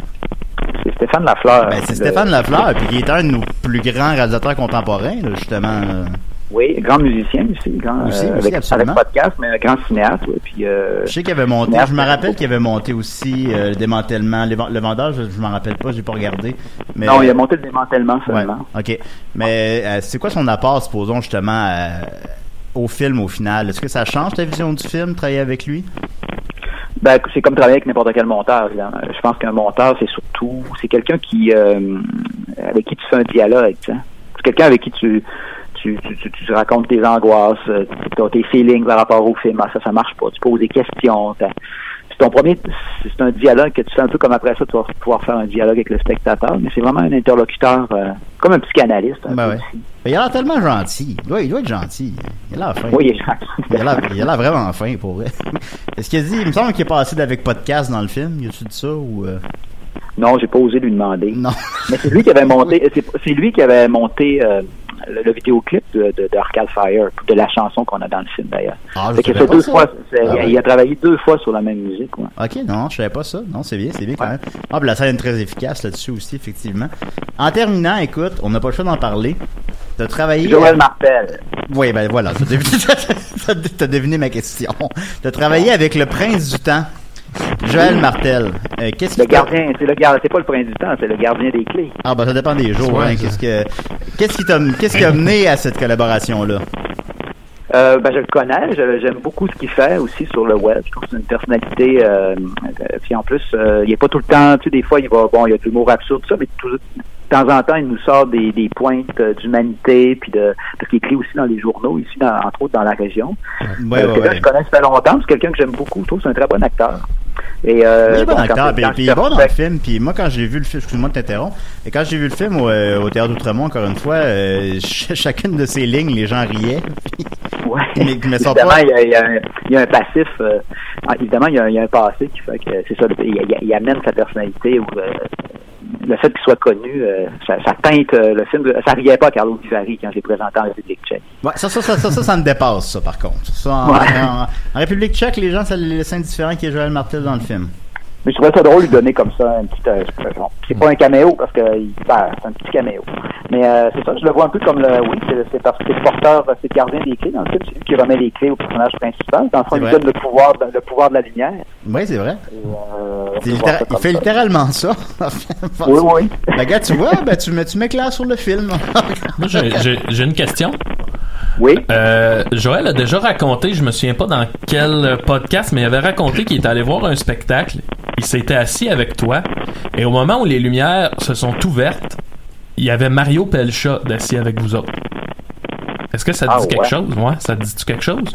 c'est Stéphane Lafleur. Ben, c'est Stéphane Lafleur, puis qui est un de nos plus grands réalisateurs contemporains, là, justement. Oui, grand musicien aussi, grand, Aussi, euh, aussi, avec, podcast, mais un grand cinéaste, oui, puis... Euh, Je sais qu'il avait monté, je me rappelle qu'il avait monté aussi euh, le démantèlement, le, le vendeur, je, je m'en rappelle pas, j'ai pas regardé. Mais, Non, il a monté le démantèlement Ouais, seulement. ok. Mais c'est quoi son apport, supposons, justement, au film au final? Est-ce que ça change ta vision du film, travailler avec lui? Ben, c'est comme travailler avec n'importe quel monteur. Je pense qu'un monteur, c'est surtout, c'est quelqu'un qui, avec qui tu fais un dialogue. C'est quelqu'un avec qui tu, tu, tu, tu, tu racontes tes angoisses, euh, tes feelings par rapport au film. Ah, ça, ça marche pas. Tu poses des questions. c'est ton premier, c'est un dialogue que tu fais un peu comme après ça, tu vas pouvoir faire un dialogue avec le spectateur, mais c'est vraiment un interlocuteur, euh, comme un psychanalyste. un Ben ouais. aussi. Il a l'air tellement gentil. Il doit, il doit être gentil. Il a l'air fin. Oui, il est gentil. Il a l'air, vraiment fin pour vrai. Est-ce qu'il a dit, il me semble qu'il est passé avec podcast dans le film. Il a-tu dit ça ou, euh, Non, j'ai pas osé lui demander. Non. Mais c'est lui qui avait monté, c'est, c'est lui qui avait monté euh, le, le vidéoclip de, de, de Arcade Fire, de la chanson qu'on a dans le film d'ailleurs. Ah, Fait deux ça. fois, Ah ouais. il a travaillé deux fois sur la même musique. Ouais. Ok, non, je savais pas ça. Non, c'est bien, c'est bien quand même. Ah, puis la scène est très efficace là-dessus aussi, effectivement. En terminant, écoute, on n'a pas le choix d'en parler. T'as travaillé. Joël Martel. Oui, ben voilà, t'as deviné, deviné ma question. T'as travaillé avec le prince du temps, Joël Martel. Euh, qu'est-ce Le qui t'a- gardien, c'est le gardien, c'est pas le prince du temps, c'est le gardien des clés. Ah ben ça dépend des jours. Hein. Qu'est-ce que qu'est-ce qui t'a qu'est-ce qui a mené à cette collaboration là Euh, ben, je le connais, j'aime beaucoup ce qu'il fait aussi sur le web. Je trouve que c'est une personnalité. Euh, euh, puis en plus, euh, il est pas tout le temps. Tu sais, des fois, il va bon, il y a de l'humour absurde, tout ça, mais tout- de temps en temps, il nous sort des, des pointes euh, d'humanité, puis de parce qu'il écrit aussi dans les journaux ici, dans- entre autres dans la région. Ouais, Euh, ouais, je connais ça fait longtemps. C'est quelqu'un que j'aime beaucoup. Je trouve c'est un très bon acteur. Et euh, il est bon acteur, quand- puis, puis il est bon dans le film. Puis moi, quand j'ai vu le film, excuse-moi de t'interrompre, et quand j'ai vu le film au, au Théâtre d'Outremont, encore une fois, euh, ch- chacune de ses lignes, les gens riaient. Ouais. mais, mais sont évidemment, pas... il y, a, il y a un, il y a un passif. euh, ah, évidemment, il y, a, un- il y a un passé qui fait que c'est ça. Il, amène sa personnalité ou euh, le fait qu'il soit connu, euh, ça, ça teinte euh, le film. Ça riait pas à Carlo Vivari quand j'ai présenté en République tchèque. Ouais, ça, ça, ça, ça, ça, ça me dépasse, ça, par contre. Ça, en, Ouais. en- en République tchèque, les gens, ça les laisse indifférent qu'il y ait Joël Martel dans le film. Mais je trouvais ça drôle de lui donner comme ça un petit. euh, bon, c'est pas un caméo parce que ben, c'est un petit caméo. Mais euh, c'est ça, je le vois un peu comme le. Oui, c'est, parce que c'est le porteur, euh, c'est le gardien des clés dans le film, c'est lui qui remet les clés au personnage principal. Dans le fond, il donne le pouvoir, de, le pouvoir de la lumière. Oui, c'est vrai. Euh, il fait ça. littéralement ça. Oui, oui. Ben, gars, tu vois, ben, tu, mets- tu m'éclaires sur le film. Moi, j'ai- j'ai j'ai une question. Oui. Euh, Joël a déjà raconté, je me souviens pas dans quel podcast, mais il avait raconté qu'il était allé voir un spectacle. Il s'était assis avec toi. Et au moment où les lumières se sont ouvertes, il y avait Mario Pelcha d'assis avec vous autres. Est-ce que ça te Ah, dit quelque ouais. chose? Ouais, ça te dit-tu quelque chose?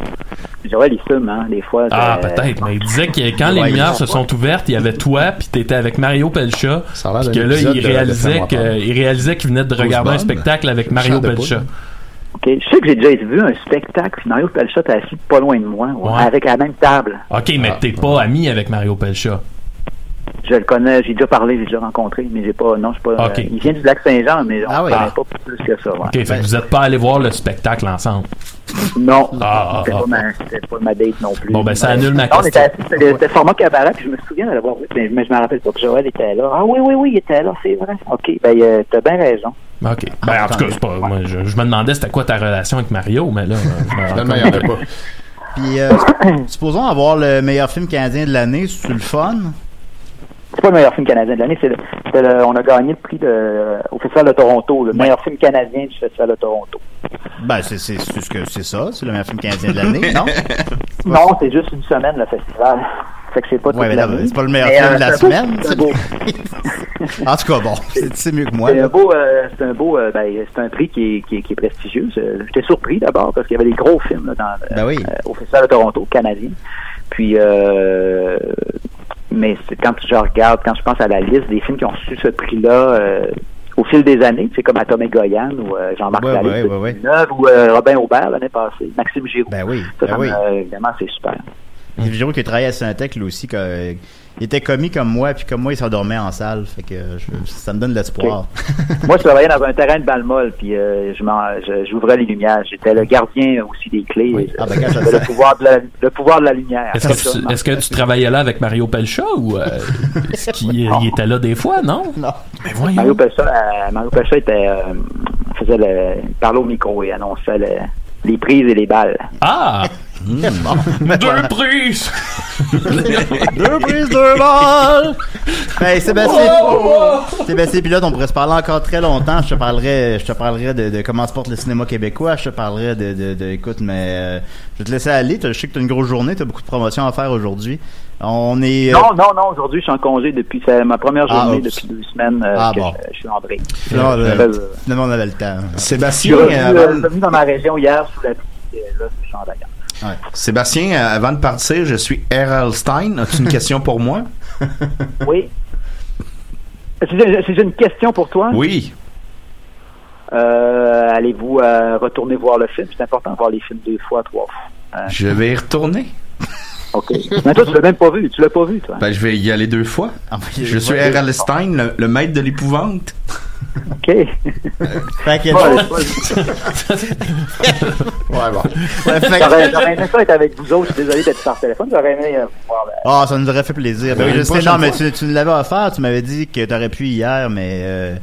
Joël, il fume, hein, des fois. Ah, euh, peut-être, mais il disait que quand les lumières se sont ouvertes, il y avait toi, puis t'étais avec Mario Pelcha, puis que là, il réalisait Fais-moi que, peur. il réalisait qu'il venait de regarder un spectacle avec Mario Pelcha. OK. Je sais que j'ai déjà vu un spectacle, puis Mario Pelcha est assis pas loin de moi, ouais, Ouais. avec la même table. Ok, mais Ah. t'es pas ami avec Mario Pelcha. Je le connais, j'ai déjà parlé, j'ai déjà rencontré, mais j'ai pas. Non, je suis pas. Euh, il vient du lac Saint-Jean, mais on Ah ne oui. connaît Ah. pas plus que ça. ouais. Fait que vous êtes pas allé voir le spectacle ensemble? Non, Ah, c'était ah, pas, ma- c'était pas ma date non plus. Bon, ben, ça annule ma Non, on était question. c'était format cabaret, puis je me souviens de l'avoir vu, mais, mais je me rappelle pas que Joël était là. Ah oui, oui, oui, il était là, c'est vrai. OK, ben, euh, t'as bien raison. Ok. Ben, en tout cas, c'est pas, moi, je, je me demandais c'était quoi ta relation avec Mario, mais là, euh, je Finalement, il y en a pas. Puis, euh, supposons avoir le meilleur film canadien de l'année, c'est le fun? C'est pas le meilleur film canadien de l'année, c'est le, c'est le- on a gagné le prix de, au Festival de Toronto, le meilleur film canadien du Festival de Toronto. Ben, c'est c'est c'est ce que c'est ça, c'est le meilleur film canadien de l'année, non? Non, c'est juste une semaine le festival. Fait que c'est pas Ouais, mais là, c'est pas le meilleur Mais, film euh, de la beau- semaine. c'est un beau- En tout cas, bon, c'est c'est mieux que moi. C'est là. un beau, euh, c'est un beau, euh, ben, c'est un prix qui est, qui est, qui est prestigieux. J'étais surpris d'abord parce qu'il y avait des gros films là, dans, Ben oui. euh, au Festival de Toronto canadien. Puis, euh, mais c'est quand je regarde, quand je pense à la liste des films qui ont reçu ce prix-là euh, au fil des années, c'est comme Atom et Goyan ou euh, Jean-Marc Ouais, Vallée ouais, de ouais, ouais. 2009, ou euh, Robin Aubert l'année passée, Maxime Giroux. Ben oui, Ça, ben ça oui. me- évidemment, c'est super. Yves Giroux qui a travaillé à Syntec, lui aussi, que, euh, il était commis comme moi, puis comme moi, il s'endormait en salle. Fait que je- ça me donne de l'espoir. Moi, je travaillais dans un terrain de balle molle, puis euh, je m'en- je- j'ouvrais les lumières. J'étais le gardien aussi des clés. Ah, ben, le pouvoir de la, le pouvoir de la lumière. Est-ce que, tu, est-ce que tu travaillais là avec Mario Pelcha ou euh, est-ce qu'il il était là des fois, non? Non. Mais voyons. Mario Pelcha, euh, Mario Pelcha était, euh, faisait le, parlait au micro et annonçait le- les prises et les balles. Ah! Bon. Deux prises! deux prises, deux balles! Hey, Sébastien, Sébastien Pilote, on pourrait se parler encore très longtemps. Je te parlerai, je te parlerai de, de comment se porte le cinéma québécois. Je te parlerai de, de, de- écoute, mais euh, je vais te laisser aller. Je sais que tu as une grosse journée, tu as beaucoup de promotions à faire aujourd'hui. On est. euh, Non, non, non, aujourd'hui, je suis en congé depuis, c'est ma première Ah, journée depuis deux semaines euh, Ah, que bon. je, je suis en break. Je finalement, on avait le temps. Je suis Sébastien, revenu, avant- euh, revenu dans ma région hier sous la pluie, là, je suis en vacances. Sébastien, euh, avant de partir, je suis R.L. Stein. As-tu une question pour moi? Oui. C'est c'est une question pour toi? Oui. Euh, Allez-vous euh, retourner voir le film? C'est important de voir les films deux fois, trois fois. Euh, Je vais y retourner. OK. Mais toi, tu l'as même pas vu. Tu l'as pas vu, toi. Ben, je vais y aller deux fois. Ah, Je suis R.L. Stein, le, le maître de l'épouvante. OK. Fait que- Ouais, Ouais, bon. Ouais, fait que- J'aurais j'aurais aimé ça être avec vous autres. Je suis désolé d'être par téléphone. J'aurais aimé euh, voir Ah, ça nous aurait fait plaisir. Ben, Ouais, oui, je une sais, prochaine non, mais fois. tu, tu nous l'avais offert, tu m'avais dit que t'aurais pu hier, mais euh,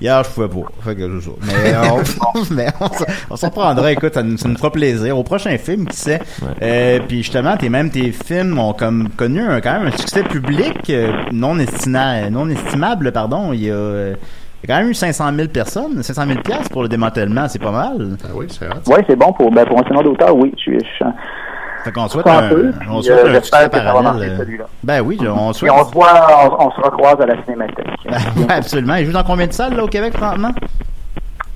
hier, je pouvais pas. Fait que c'est ça. Mais on, mais on, s'en- on s'en prendra, écoute, ça nous, ça nous fera plaisir. Au prochain film, qui sait? Euh, puis justement, tes, même tes films ont comme connu un, quand même un succès public euh, non, estima, non estimable, pardon. Il y a... euh, il y a quand même eu 500 000 personnes, 500 000 piastres pour le démantèlement, c'est pas mal. Ah oui, c'est vrai. Ouais, c'est bon pour, ben, pour un cinéma d'auteur, oui. Je, suis- je, suis- Fait qu'on souhaite un, peu. on souhaite euh, un succès parallèle. marcher, euh. Ben oui, on Et souhaite. on se voit, on, on se recroise à la cinémathèque. Ouais, absolument. Il joue dans combien de salles, là, au Québec, présentement?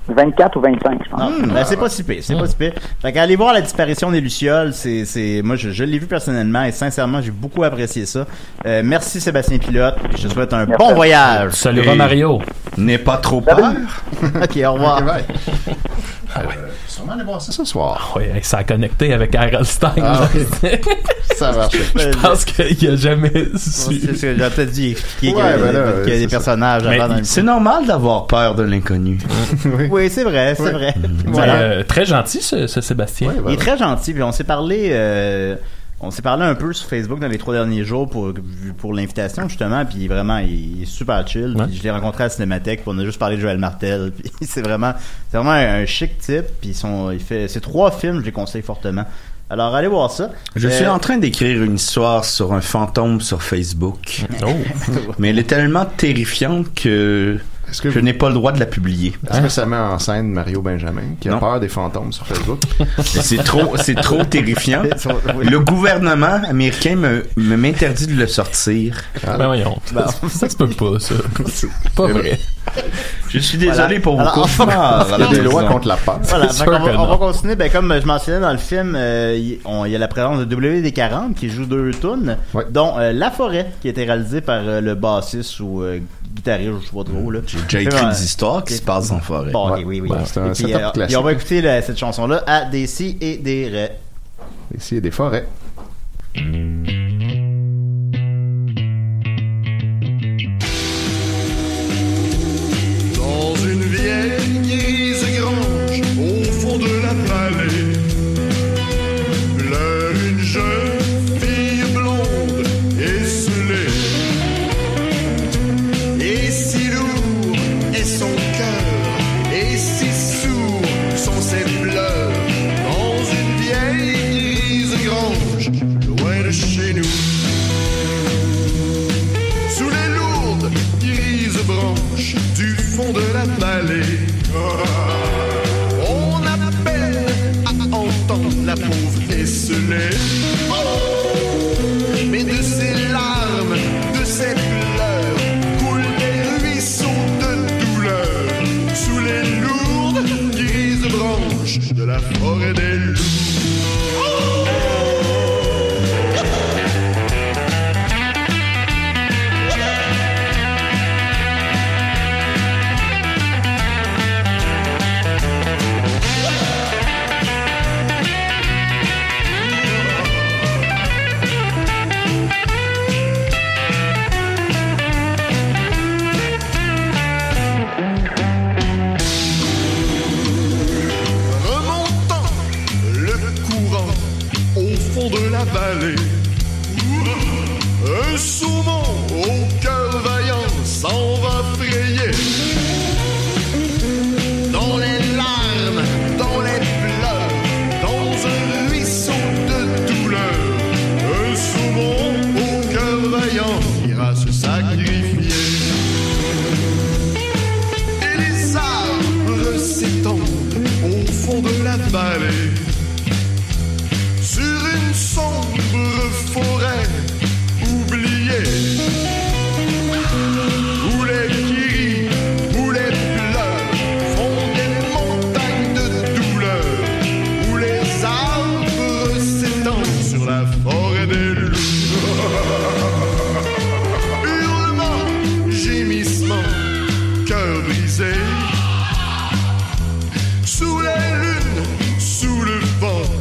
24 ou 25, je pense. Ben, c'est pas si pire, c'est pas si pire. Fait qu'aller voir la disparition des Lucioles, c'est, c'est, moi, je, je l'ai vu personnellement et sincèrement, j'ai beaucoup apprécié ça. Euh, merci Sébastien Pilote, et je te souhaite un Merci. bon voyage. Salut Et- Mario. N'aie pas trop peur. ok, au revoir. Ok, bye. Euh, sûrement aller voir ça ce soir. Oui, ça a connecté avec R.L. Stein. Ah. Ça va marcher. Je pense qu'il a jamais su. C'est ce que j'ai peut-être dit expliquer Ouais, qu'il y a, ben là, qu'il y a des ça. personnages C'est normal d'avoir peur de l'inconnu. Oui, c'est vrai, c'est vrai. Mais, Voilà. euh, très gentil, ce, ce Sébastien. Il est très gentil, puis on s'est parlé, euh, on s'est parlé un peu sur Facebook dans les trois derniers jours pour pour l'invitation justement, puis vraiment il est super chill. Puis Ouais. je l'ai rencontré à la Cinémathèque, puis on a juste parlé de Joël Martel, puis c'est vraiment c'est vraiment un, un chic type, puis son il fait ces trois films, je les conseille fortement. Alors allez voir ça. Je Euh, suis en train d'écrire une histoire sur un fantôme sur Facebook. Oh. Mais elle est tellement terrifiante que Est-ce que, je n'ai pas le droit de la publier. est-ce que ça met en scène Mario Benjamin qui a Non. peur des fantômes sur Facebook? C'est trop, c'est trop terrifiant. Le gouvernement américain me, me m'interdit de le sortir. Ben voyons. Ça se peut pas, ça. Pas vrai. Je suis désolé Voilà. pour vos Alors, cauchemars. à Il y la a des lois contre la peur. Voilà, va, on va continuer. Ben, comme je mentionnais dans le film, euh, il y a la présence de WD-40 qui joue deux tunes, Ouais. dont euh, La Forêt, qui a été réalisée par euh, le bassiste ou euh, guitariste, je sais pas trop. Là. J'ai déjà écrit Ouais. des histoires qui se passent en forêt. Bon, Ouais. oui, oui. Ouais, c'est un et, puis, euh, et on va écouter la- cette chanson-là à des si et des ré. Il y a des forêts. Dans une vieille grise grange au fond de la vallée, pleure une jeune de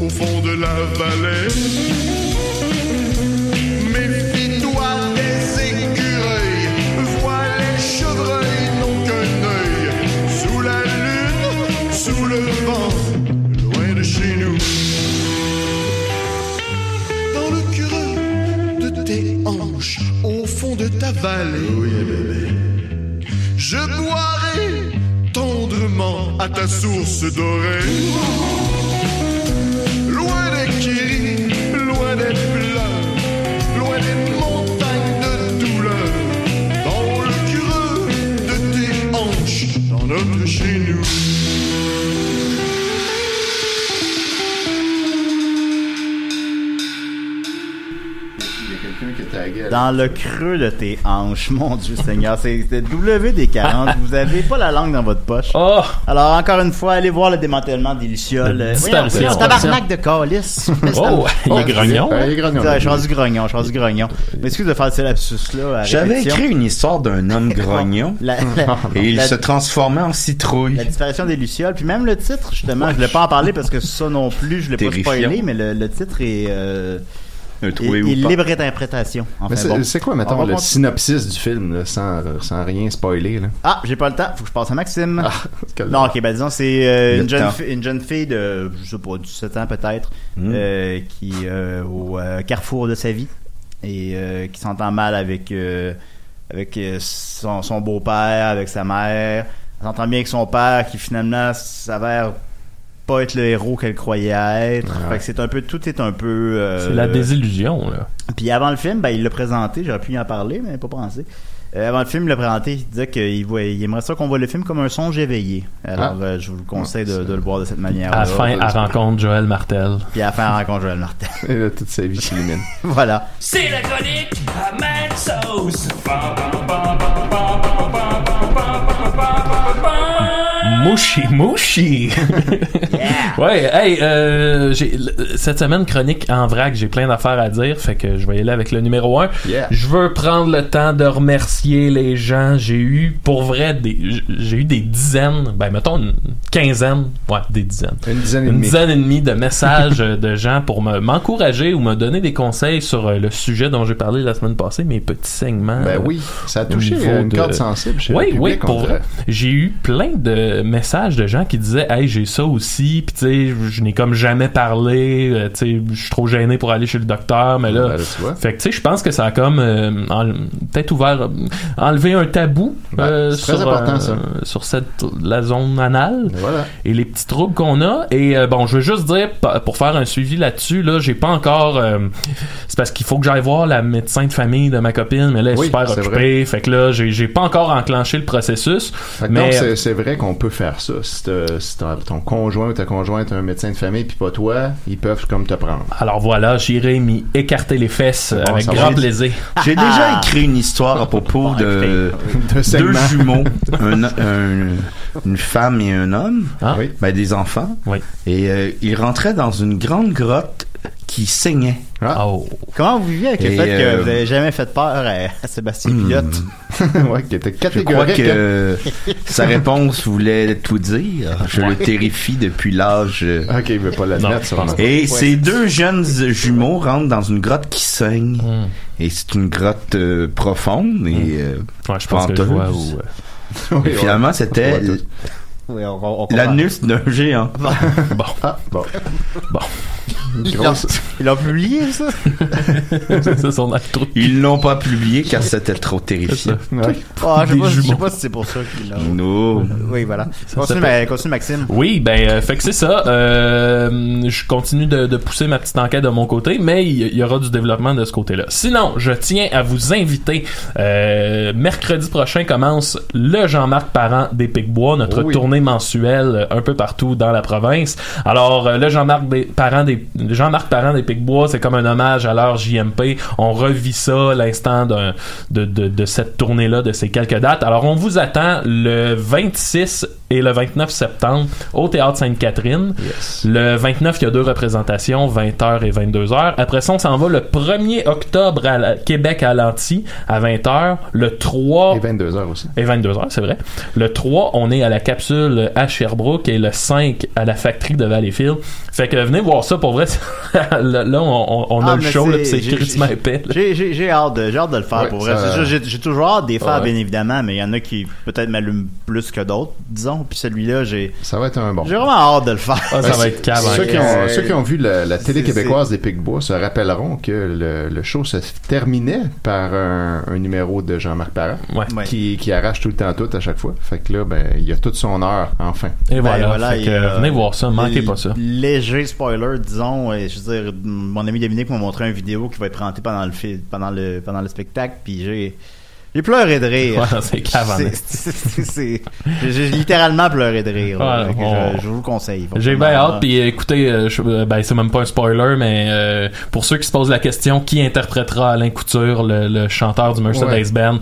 au fond de la vallée. Méfie-toi des écureuils, vois les chevreuils n'ont qu'un œil. Sous la lune, sous le vent, loin de chez nous. Dans le creux de tes hanches, au fond de ta vallée. Oui, bébé. Je boirai tendrement à ta source dorée. Dans le creux de tes hanches, mon Dieu Seigneur. C'est c'est WD40. vous avez pas la langue dans votre poche. Oh! Alors, encore une fois, allez voir le démantèlement des Lucioles. Euh, disparition. voyons, Tabarnak de calice. Oh, il est grognon. Ouais, il est grognon. Je suis rendu grognon, je suis rendu grognon. M'excuse de faire ce lapsus-là. J'avais écrit une histoire d'un homme grognon La, la- et il la- se transformait en citrouille. la disparition des Lucioles. Puis même le titre, justement, je voulais pas en parler parce que ça non plus, je l'ai pas spoilé, mais le, le titre est, est, est ou pas. libre Enfin, c'est bon. c'est quoi, On mettons, le continuer. synopsis du film, là, sans, sans rien spoiler, là? Ah, j'ai pas le temps. Faut que je passe à Maxime. Ah, Non, ok, ben disons, c'est euh, une, jeune fi- une jeune fille de, je sais pas, 17 ans peut-être, Mm. euh, qui euh, au euh, carrefour de sa vie et euh, qui s'entend mal avec euh, avec son, son beau-père, avec sa mère. Elle s'entend bien avec son père qui finalement s'avère pas être le héros qu'elle croyait être. Ouais. Fait que c'est un peu, tout est un peu. euh, C'est la désillusion, là. puis avant le film, ben, il l'a présenté, j'aurais pu y en parler, mais pas pensé. Euh, avant le film, il l'a présenté, il disait qu'il voit- il aimerait ça qu'on voit le film comme un songe éveillé. Alors, Ah. euh, je vous conseille de, de le voir de cette manière. À la fin, elle rencontre Joël Martel. Puis à la fin, elle rencontre Joël Martin. Et là, toute sa vie s'illumine. voilà. C'est la chronique à Mad Sauce. Mouchi Mouchi! ouais, hey, euh, j'ai, cette semaine, chronique en vrac, j'ai plein d'affaires à dire, fait que je vais y aller avec le numéro 1. Yeah. Je veux prendre le temps de remercier les gens. J'ai eu, pour vrai, des, j'ai eu des dizaines, ben mettons une quinzaine, ouais, des dizaines. Une dizaine et Une demie. dizaine et demie de messages euh, de gens pour me, m'encourager ou me donner des conseils sur euh, le sujet dont j'ai parlé la semaine passée, mes petits segments. Ben oui, ça a touché une de- corde sensible chez oui, le oui, pour vrai. J'ai eu plein de messages de gens qui disaient Hey, j'ai ça aussi, puis tu sais, je n'ai comme jamais parlé, euh, tu sais, je suis trop gêné pour aller chez le docteur, mais là. Ben, là. Fait que tu sais, je pense que ça a comme euh, en- peut-être ouvert, enlevé un tabou Ouais, euh, sur, ça. sur cette, la zone anale Voilà. et les petits troubles qu'on a. Et bon, je veux juste dire, pour faire un suivi là-dessus, là, j'ai pas encore. c'est parce qu'il faut que j'aille voir la médecin de famille de ma copine, mais là, elle est Oui, super c'est occupée. Fait que là, j'ai pas encore enclenché le processus. Fait que mais donc, c'est- c'est vrai qu'on peut faire ça. Si, ton conjoint ou ta conjointe est un médecin de famille, puis pas toi, ils peuvent comme te prendre. alors voilà, j'irai m'y écarter les fesses Bon, avec grand va. plaisir. J'ai déjà écrit une histoire à propos Bon, de De deux jumeaux, un, un- une femme et un homme, Ah. Oui. ben, des enfants, Oui. et euh, ils rentraient dans une grande grotte qui saignait. Ah. Oh. Comment vous vivez avec le Et, fait que euh, vous avez jamais fait peur à, à Sébastien Hmm. Pilote? ouais, qui était Je crois catégorique. que sa réponse voulait tout dire. Je le terrifie depuis l'âge. euh, Ok, il veut pas l'admettre, Et ces deux jeunes jumeaux rentrent dans une grotte qui saigne. Hmm. Et c'est une grotte euh, profonde. Et, euh, Ouais, je pense que je Venteuse. vois où. euh, Oui, et finalement, c'était l'anus d'un géant. Bon. Ah, bon. Bon. Il l'a- Grosse- il a publié ça? c'est son. Ils l'ont pas publié car c'était trop terrifiant. Ouais. Ah, je sais pas, je sais pas si c'est pour ça qu'il l'a. Non. Oui, voilà. Continue, s'appelle- Ma- continue, Maxime. Oui, ben, euh, fait que c'est ça. Euh, je continue de, de pousser ma petite enquête de mon côté, mais il y, aura du développement de ce côté-là. Sinon, je tiens à vous inviter. euh, mercredi prochain commence le Jean-Marc Parent des Picbois, notre Oh oui. tournée mensuelle un peu partout dans la province. Alors, euh, le Jean-Marc des Parent des Jean-Marc Parent des Picbois, c'est comme un hommage à leur JMP. On revit ça l'instant de, de, de cette tournée-là, de ces quelques dates. Alors, on vous attend le 26 et le 29 septembre au Théâtre Sainte-Catherine. Yes. Le 29, il y a deux représentations, 20h et 22h. Après ça, on s'en va le 1er octobre à la- Québec à l'Anti à 20h. Le 3 Et 22 heures aussi. et 22h, c'est vrai. Le 3, on est à la capsule à Sherbrooke et le 5 à la factory de Valleyfield. Fait que venez voir ça pour vrai. là, on, a Ah, le show, là, puis c'est j'ai- critiquement j'ai- épais. là. J'ai, j'ai, j'ai hâte de, j'ai hâte de le faire Ouais, pour vrai. J'ai, j'ai toujours hâte de les faire, Ouais. bien évidemment, mais il y en a qui peut-être m'allument plus que d'autres, disons. Puis celui-là, j'ai. Ça va être un bon. J'ai vraiment hâte de le faire. Ah, ça Ben, va être cave, Ceux, hein. qui ont, Euh, ceux qui ont vu la, la télé québécoise des Picbois se rappelleront que le, le show se terminait par un, un numéro de Jean-Marc Parent Ouais. Qui, qui arrache tout le temps tout à chaque fois. Fait que là, ben, il y a toute son heure, enfin. Et Ben, voilà. fait que, venez voir ça, manquez pas ça. Léger spoiler, disons. et je veux dire, mon ami Dominique m'a montré une vidéo qui va être présentée pendant le fi- pendant le pendant le spectacle, puis j'ai j'ai pleuré de rire. Ouais, c'est cave, en C'est- est. c'est- c'est- c'est- J'ai littéralement pleuré de rire. Ouais, on- je, je vous le conseille. J'ai bien hâte, puis écoutez, euh, je- euh, ben c'est même pas un spoiler, mais euh, pour ceux qui se posent la question, qui interprétera Alain Couture, le, le chanteur du Mercedes Ouais. Band,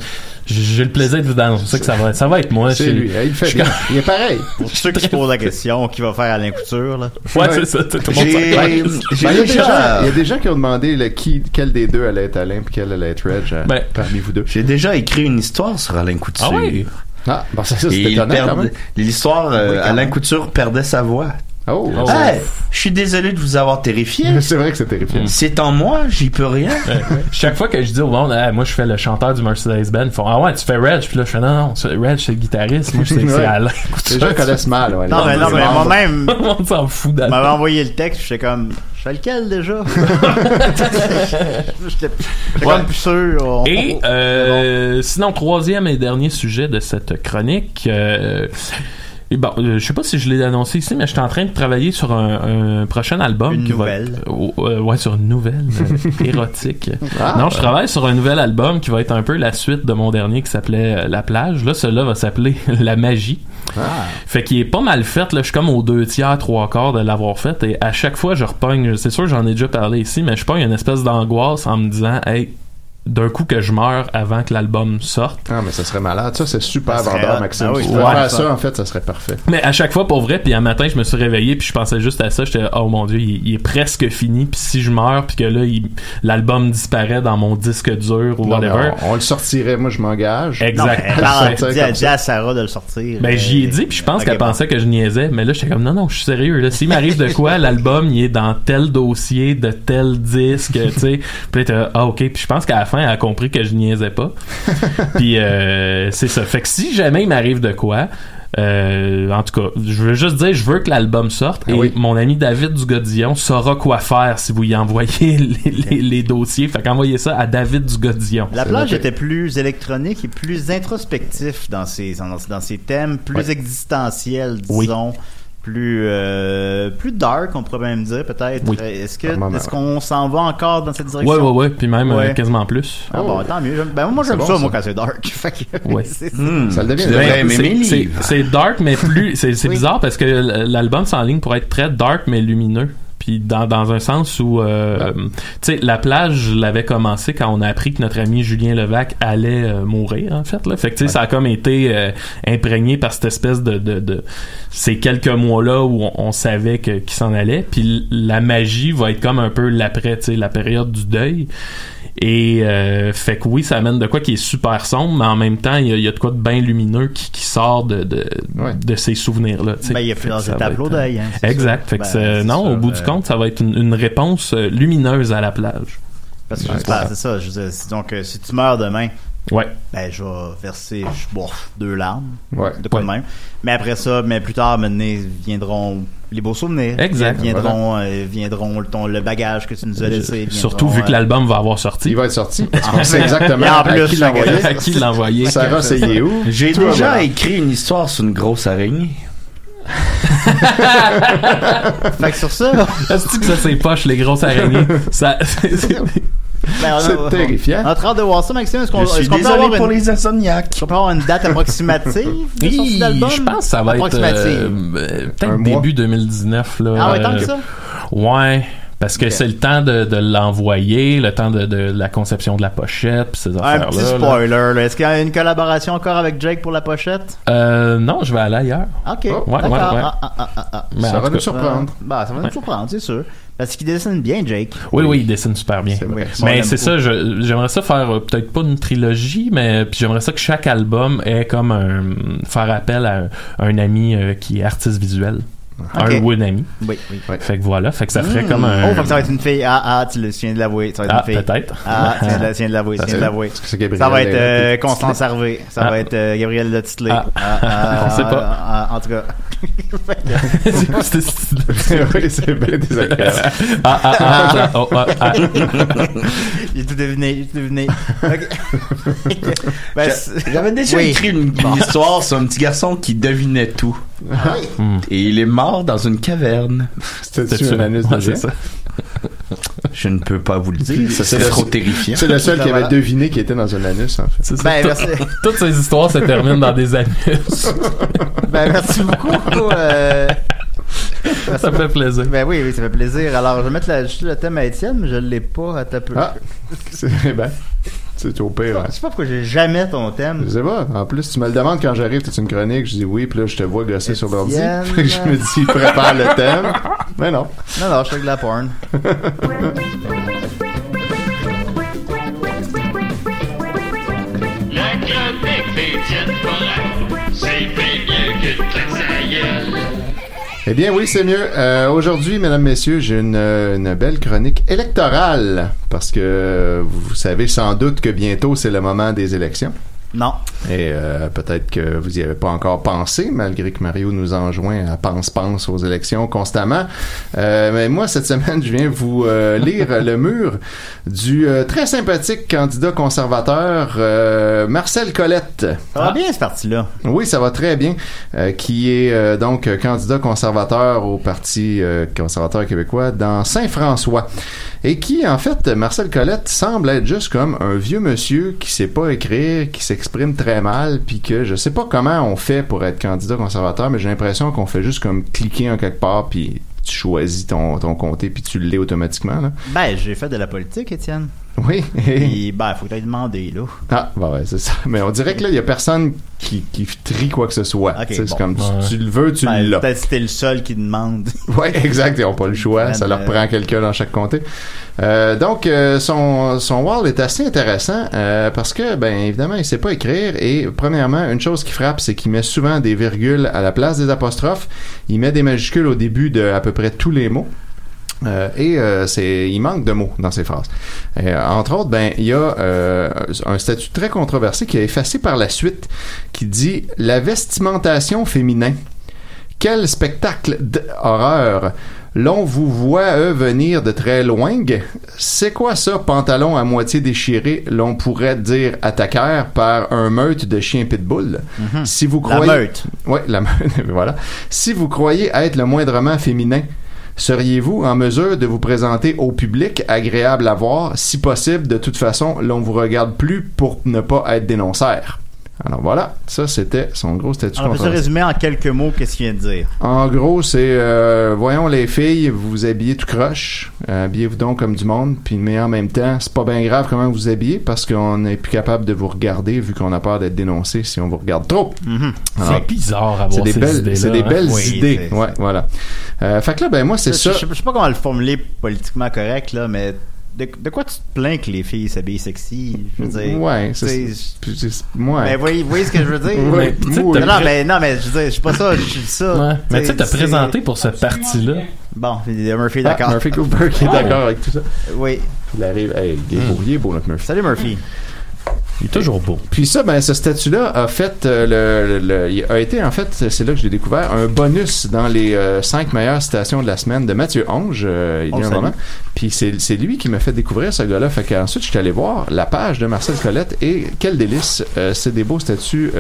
j'ai le plaisir de vous annoncer que ça va, ça va être moi. C'est lui. Il fait. Il est pareil. Pour ceux qui se posent la question, qui va faire Alain Couture là. Ouais, c'est ça, tout le monde Ben, il, y a des gens, il y a des gens qui ont demandé le, qui, quel des deux allait être Alain puis quel allait être Reg euh, Ben, parmi vous deux. J'ai déjà écrit une histoire sur Alain Couture. Ah oui? Ah, bon, ça, ça c'est étonnant quand perd- même. L'histoire, euh, Oui, Alain même. Couture perdait sa voix. Oh, Oh. Hey, je suis désolé de vous avoir terrifié. c'est vrai que c'est Mm. terrifiant. C'est en moi, j'y peux rien. Ouais, ouais. Chaque fois que je dis au monde, moi je fais le chanteur du Mercedes Band, ils font Ah ouais, tu fais Reg, puis là je fais Non, non, c'est- Reg c'est le guitariste, moi je sais que c'est Ouais. Alain Les gens connaissent mal. Ouais, Non, mais non, mais moi-même, Tout le monde s'en fout m'avait d'Alain. envoyé le texte, j'étais comme, je fais lequel déjà? J'étais Ouais. comme plus sûr. on- Et euh, sinon, troisième et dernier sujet de cette chronique. euh, et bon, euh, je sais pas si je l'ai annoncé ici, mais je suis en train de travailler sur un, un prochain album. Une qui nouvelle. Va être, euh, ouais, sur une nouvelle euh, érotique. Ah, non, je travaille sur un nouvel album qui va être un peu la suite de mon dernier qui s'appelait euh, La plage. Là, celui-là va s'appeler La magie. Ah. Fait qu'il est pas mal fait, là. Je suis comme aux deux tiers, trois quarts de l'avoir fait. Et à chaque fois, je repogne. C'est sûr, j'en ai déjà parlé ici, mais je pogne une espèce d'angoisse en me disant, hey, d'un coup que je meurs avant que l'album sorte. Ah, mais ça serait malade. Ça, c'est super Ça vendeur. Maxime. Ah oui, si tu ouais, faire ça. ça, en fait, ça serait parfait. Mais à chaque fois, pour vrai, puis un matin, je me suis réveillé, puis je pensais juste à ça. J'étais, oh mon dieu, il, il est presque fini. Puis si je meurs, puis que là, il- l'album disparaît dans mon disque dur ou Non, whatever. on, on le sortirait, moi, je m'engage. Exact. comme à- Sarah de le sortir. Ben, j'y ai dit, puis je pense qu'elle bon. pensait que je niaisais, mais là, j'étais comme, non, non, je suis sérieux, là. S'il m'arrive de quoi, l'album, il est dans tel dossier, de tel disque, tu sais. Puis ah, ok. Puis je pense qu'à la fin, elle a compris que je niaisais pas. puis, euh, c'est ça. Fait que si jamais il m'arrive de quoi, euh, en tout cas, je veux juste dire, je veux que l'album sorte Ah et oui. mon ami David Dugodillon saura quoi faire si vous y envoyez les, les- les dossiers. Fait qu'envoyez ça à David Dugodillon. La plage était plus électronique et plus introspectif dans ses, dans, dans ses thèmes, plus Ouais. existentiels, Oui. Plus, euh, plus dark, on pourrait même dire, peut-être. Oui. Euh, Est-ce que, est-ce qu'on s'en va encore dans cette Ouais, direction? ouais, ouais. Puis même Ouais. euh, quasiment plus. Ah bon, tant mieux. Ben, moi, j'aime C'est ça, bon, moi, quand c'est dark. Fait que, Ouais. c'est- Hmm. Ça le devient. Ben, aimer c'est- dark, mais plus. C'est c'est Oui. bizarre parce que l'album s'enligne pour être très dark, mais lumineux. Puis dans, dans un sens où, euh, tu sais, la plage, je l'avais commencé quand on a appris que notre ami Julien Levac allait euh, mourir, en fait. Là. Fait que, tu sais, ça a comme été euh, imprégné par cette espèce de... de, de ces quelques mois-là où on, on savait que- qu'il s'en allait. Puis la magie va être comme un peu l'après, tu sais, la période du deuil. Et euh, fait que oui, ça amène de quoi qui est super sombre, mais en même temps, il y a, il y a de quoi de bien lumineux qui, qui sort de, de, Ouais. de ces souvenirs-là. Ben, il y a Fait plusieurs étapes euh, deuil, hein, Exact. sûr. Fait que Ben, non, sûr, au bout euh, du compte, ça va être une, une réponse euh, lumineuse à la plage. Parce que c'est ça. Je veux dire, donc, euh, si tu meurs demain, Ouais. ben, je vais verser, je, bon, deux larmes. Ouais. De quoi Ouais. de même. Mais après ça, mais plus tard, maintenant, viendront les beaux souvenirs. Exact. Viendront, euh, viendront le, ton, le bagage que tu nous as laissé. Surtout vu que euh, l'album va avoir sorti. Il va être sorti. Qu'on sait exactement à qui que- l'envoyer. à qui l'envoyer. Sarah, c'est où? J'ai déjà voilà. écrit une histoire sur une grosse araignée. Fait que sur ça, Est-ce que ça c'est poche les grosses araignées? Ça ben, on C'est terrifiant. On a hâte de voir ça, Maxime. Est-ce qu'on est-ce qu'on peut avoir pour une, les insomniaques. est-ce qu'on peut avoir une date approximative de sortie Oui, d'album? je pense que ça va être Approximative. euh, euh, peut-être mois. début 2019 là. ah ouais, tant que Euh, ça? Ouais. Parce que c'est le temps de, de l'envoyer, le temps de, de la conception de la pochette, pis ces Un affaires-là. petit là. spoiler. là. Est-ce qu'il y a une collaboration encore avec Jake pour la pochette? Euh, non, je vais aller ailleurs. Ok, Oh, ouais, d'accord. ouais, ouais. Ah, ah, ah, ah, ah. Mais Ça va nous surprendre. Bah, ça va nous Ouais. surprendre, c'est sûr. Parce qu'il dessine bien, Jake. Oui, oui, il dessine super bien. C'est vrai. on Mais c'est ça, je- j'aimerais ça faire euh, peut-être pas une trilogie, mais puis j'aimerais ça que chaque album ait comme un faire appel à un, un ami euh, qui est artiste visuel. Un ou une amie. Oui, oui. Fait que voilà, fait que ça ferait Hmm. comme un. Oh, fait que ça va être une fille. Ah, ah, tu le tu viens de l'avouer. Ça va être Ah, une fille. peut-être. Ah, tu viens de, l'avouer. Tu Ça, viens de l'avouer. est-ce que c'est Gabriel Ça va être euh, Letitley? Constance Harvey. Ça Ah. va être euh, Gabriel Letitley. Ah. Ah, ah, On sait pas. ah, ah, en tout cas. Ah, ah, ah, ah, ah, ah. Deviné. Ok. Ben, J'a- c'est- J'avais déjà Oui. écrit une, une histoire sur un petit garçon qui devinait tout. Et il est mort dans une caverne. C'était-tu un anus de géant? ça. Je ne peux pas vous le dire, ça C'est trop terrifiant. C'est le seul qui Ben, avait deviné qu'il était dans un anus, en fait. Ben, merci. Toutes ces histoires se terminent dans des anus. Ben, merci beaucoup. euh, ça me fait plaisir. Ben oui, oui, ça fait plaisir. Alors, je vais mettre la- juste le thème à Étienne, mais je l'ai pas à ta peu. Ah, c'est ben, c'est au pire. hein. Je sais pas pourquoi j'ai jamais ton thème. Je sais pas. En plus, tu me le demandes quand j'arrive, t'es une chronique, je dis oui, puis là, je te vois gosser sur l'ordi. Étienne. Fait que je me dis, prépare le thème. Mais non. Non, non, je fais de la porn. Eh bien, oui, c'est mieux. Euh, Aujourd'hui, mesdames, messieurs, j'ai une, belle chronique électorale. Parce que vous savez sans doute que bientôt, c'est le moment des élections. Non. Et euh, peut-être que vous y avez pas encore pensé, malgré que Mario nous enjoint à pense-pense aux élections constamment. Euh, mais moi, cette semaine, je viens vous euh, lire le mur du très sympathique candidat conservateur Marcel Colette. Ça va bien, ce parti-là? Oui, ça va très bien. Qui est donc candidat conservateur au Parti conservateur québécois dans Saint-François. Et qui, en fait, Marcel Colette semble être juste comme un vieux monsieur qui sait pas écrire, qui s'exprime très mal, puis que je sais pas comment on fait pour être candidat conservateur, mais j'ai l'impression qu'on fait juste comme cliquer en quelque part, puis tu choisis ton, ton comté, puis tu l'es automatiquement. Ben, j'ai fait de la politique, Étienne. Oui. Puis, ben, faut que t'ailles demander, là. Ah, bah ouais, c'est ça. Mais on dirait que là, il y a personne qui, qui trie quoi que ce soit. Ok, Tu sais, c'est bon. comme tu, Ouais. tu le veux, tu Ben, l'as. Peut-être que t'es le seul qui demande. Oui, exact. Ils n'ont pas le choix. Ça leur euh, prend quelqu'un dans chaque comté. Euh, donc, euh, son, son wall est assez intéressant euh, parce que, ben, évidemment, il sait pas écrire. Et premièrement, une chose qui frappe, c'est qu'il met souvent des virgules à la place des apostrophes. Il met des majuscules au début de à peu près tous les mots. Euh, et euh, c'est, il manque de mots dans ses phrases. Euh, entre autres, ben il y a euh, un statut très controversé qui est effacé par la suite, qui dit la vestimentation féminin. Quel spectacle d'horreur! L'on vous voit eux venir de très loin. C'est quoi ça, pantalon à moitié déchiré? L'on pourrait dire attaqueur par un meute de chien pitbull. Si vous Mhm. La croyez, meute. Ouais, la meute. voilà. Si vous croyez être le moindrement féminin, seriez-vous en mesure de vous présenter au public agréable à voir? Si possible, de toute façon, l'on vous regarde plus pour ne pas être dénonceur. Alors voilà, ça c'était son gros statut Alors, on peut se résumer en quelques mots qu'est-ce qu'il vient de dire? En gros, c'est euh, voyons les filles, vous vous habillez tout croche, euh, habillez-vous donc comme du monde, puis mais en même temps, c'est pas bien grave comment vous vous habillez parce qu'on n'est plus capable de vous regarder vu qu'on a peur d'être dénoncé si on vous regarde trop. Mhm. C'est bizarre à c'est avoir des ces belles, idées-là. c'est des hein? belles Oui, idées. Ouais, voilà. Euh, fait que là, ben moi, c'est ça. je, je sais pas comment le formuler politiquement correct, là, mais de, de quoi tu te plains que les filles s'habillent sexy? Je veux dire. Ouais, c'est, ouais. Mais voyez, voyez ce que je veux dire? Ouais, oui. non, non, mais, non, mais je veux dire, je suis pas ça, je suis ça. Ouais. Mais tu sais, t'as présenté pour ce parti-là. Bon, Murphy, Ah, d'accord. Murphy Cooper qui est d'accord avec tout ça. Oui. Il arrive. Hey, il est beau, il est beau, notre Murphy. Salut, Murphy. Il est toujours beau. Puis ça, ben, ce statut-là a fait euh, le, le- le- il a été en fait, c'est là que je l'ai découvert, un bonus dans les euh, cinq meilleures citations de la semaine de Mathieu Onge euh, il y a le un moment. Puis c'est c'est lui qui m'a fait découvrir ce gars-là. Fait qu'ensuite, je suis allé voir la page de Marcel Colette et quel délice, c'est des beaux statuts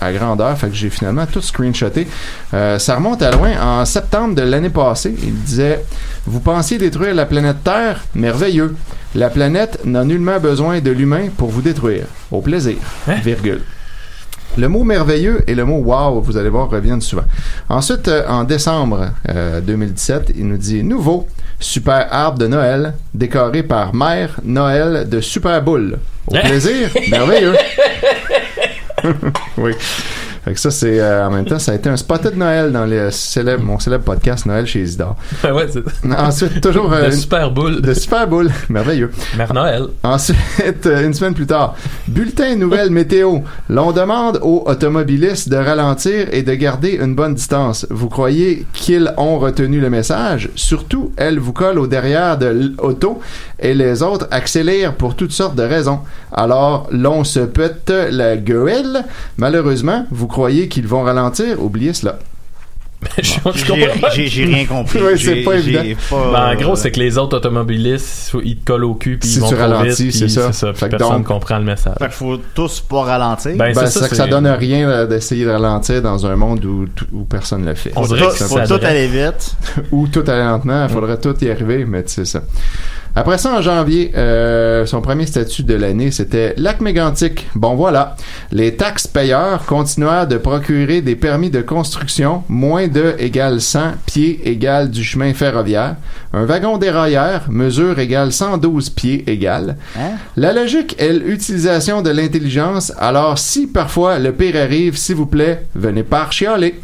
à grandeur. Fait que j'ai finalement tout screenshoté. Ça remonte à loin. En septembre de l'année passée, il disait Vous pensiez détruire la planète Terre? Merveilleux. La planète n'a nullement besoin de l'humain pour vous détruire. Au plaisir. Virgule. Le mot merveilleux et le mot wow, vous allez voir, reviennent souvent. Ensuite, euh, en décembre euh, 2017, il nous dit nouveau super arbre de Noël décoré par Mère Noël de Super Boule. Au plaisir, merveilleux. oui. Fait que ça, c'est euh, en même temps, ça a été un spotted de Noël dans les célèbres, mon célèbre podcast Noël chez Isidore. ouais, Ensuite, toujours euh, de super boule. de super boule, merveilleux. Mère Noël. Ensuite, euh, une semaine plus tard, bulletin nouvelle météo. L'on demande aux automobilistes de ralentir et de garder une bonne distance. Vous croyez qu'ils ont retenu le message? Surtout, elle vous colle au derrière de l'auto et les autres accélèrent pour toutes sortes de raisons. Alors, l'on se pète la gueule. Malheureusement, vous croyez qu'ils vont ralentir? Oubliez cela. J'ai rien compris. Ouais, c'est pas évident. pas, Ben, en gros, c'est que les autres automobilistes, ils te collent au cul puis Si ils vont tu trop ralentis, vite, c'est ça. Ça. Fait personne donc- comprend le message. Fait qu'il faut tous pas ralentir. Ben, Ben, c'est ça, ça, que ça donne rien euh, d'essayer de ralentir dans un monde où, où personne le fait. On faut dirait tout, que ça faut tout aller vite. ou tout aller lentement, il faudrait tout y arriver, mais c'est ça. Après ça, en janvier, euh, son premier statut de l'année, c'était lac mégantic. Bon voilà, les taxes payeurs continuèrent de procurer des permis de construction moins de égale 100 pieds égale du chemin ferroviaire. Un wagon dérailleur mesure égale 112 pieds égale. Hein? La logique est l'utilisation de l'intelligence, alors si parfois le pire arrive, s'il vous plaît, venez pas chialer.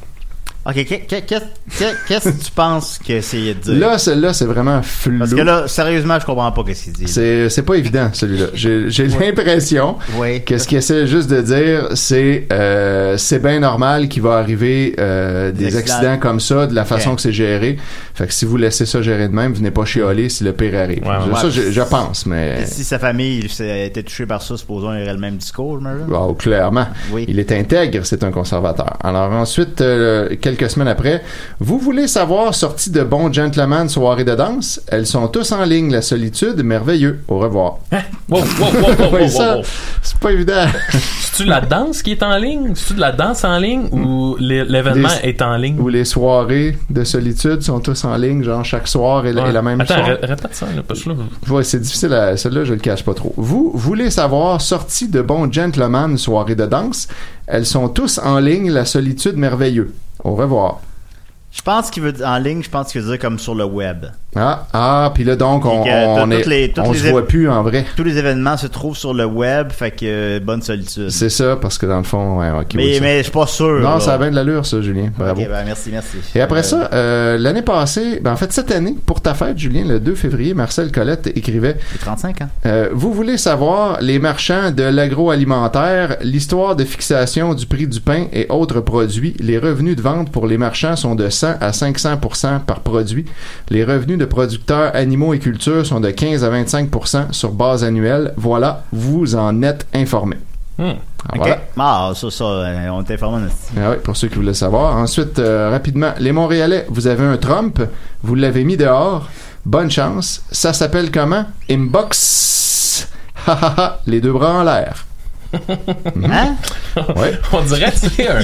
Ok, qu'est- qu'est- qu'est- qu'est- qu'est-ce que tu penses qu'il essayait de dire? Là, celle-là, c'est vraiment flou. Parce que là, sérieusement, je comprends pas ce qu'il dit. C'est, c'est pas évident, celui-là. J'ai, j'ai l'impression Oui. que ce qu'il essaie juste de dire, c'est euh, c'est bien normal qu'il va arriver euh, des, Des accidents. accidents. comme ça, de la façon que c'est géré. Fait que si vous laissez ça gérer de même, venez pas chialer si le pire arrive. Ouais, ouais. ça, je, je pense, mais... Si sa famille il s'est- était touchée par ça, supposons il aurait le même discours, j'imagine. Wow, clairement. Oui. Il est intègre, c'est un conservateur. Alors ensuite, euh, quelques semaines après, vous voulez savoir, sortie de bons gentlemen soirée de danse, elles sont tous en ligne, la solitude, merveilleux. Au revoir. Wow, wow, wow, ça, c'est pas évident. C'est-tu de la danse qui est en ligne? C'est-tu de la danse en ligne ou l'é- l'événement est en ligne? Où les soirées de solitude sont tous en ligne, genre chaque soir et, la- et la même Attends, répète ça, là, parce que là, Ouais, c'est difficile à, celle-là, je le cache pas trop. Vous voulez savoir, sortie de bons gentlemen soirée de danse, elles sont tous en ligne, la solitude merveilleux. Au revoir. Je pense qu'il veut dire en ligne, je pense qu'il veut dire comme sur le web. Ah, ah, puis là donc on, on, est, les- on les se voit plus en vrai. Tous les événements se trouvent sur le web, fait que euh, bonne solitude. C'est ça, parce que dans le fond, ouais, ok, mais, mais je suis pas sûr. Non, là. ça a bien de l'allure, ça, Julien. Bravo. Ok, ben merci, merci. Et après Euh, ça, euh, l'année passée, ben en fait cette année, pour ta fête, Julien, le 2 février, Marcel Colette écrivait J'ai 35 ans. euh, Vous voulez savoir les marchands de l'agroalimentaire, l'histoire de fixation du prix du pain et autres produits. Les revenus de vente pour les marchands sont de 100 à 500 par produit. Les revenus de producteurs animaux et culture sont de 15 à 25% sur base annuelle. Voilà, vous en êtes informé. hmm. Ah, Ok. Voilà. Ah, ça, ça, euh, on t'informe. Ah oui, pour ceux qui voulaient savoir. Ensuite, euh, rapidement, les Montréalais, vous avez un Trump, vous l'avez mis dehors. Bonne chance. Ça s'appelle comment? Inbox. Ha ha ha. Les deux bras en l'air. Hein? Ouais. on dirait que c'est un,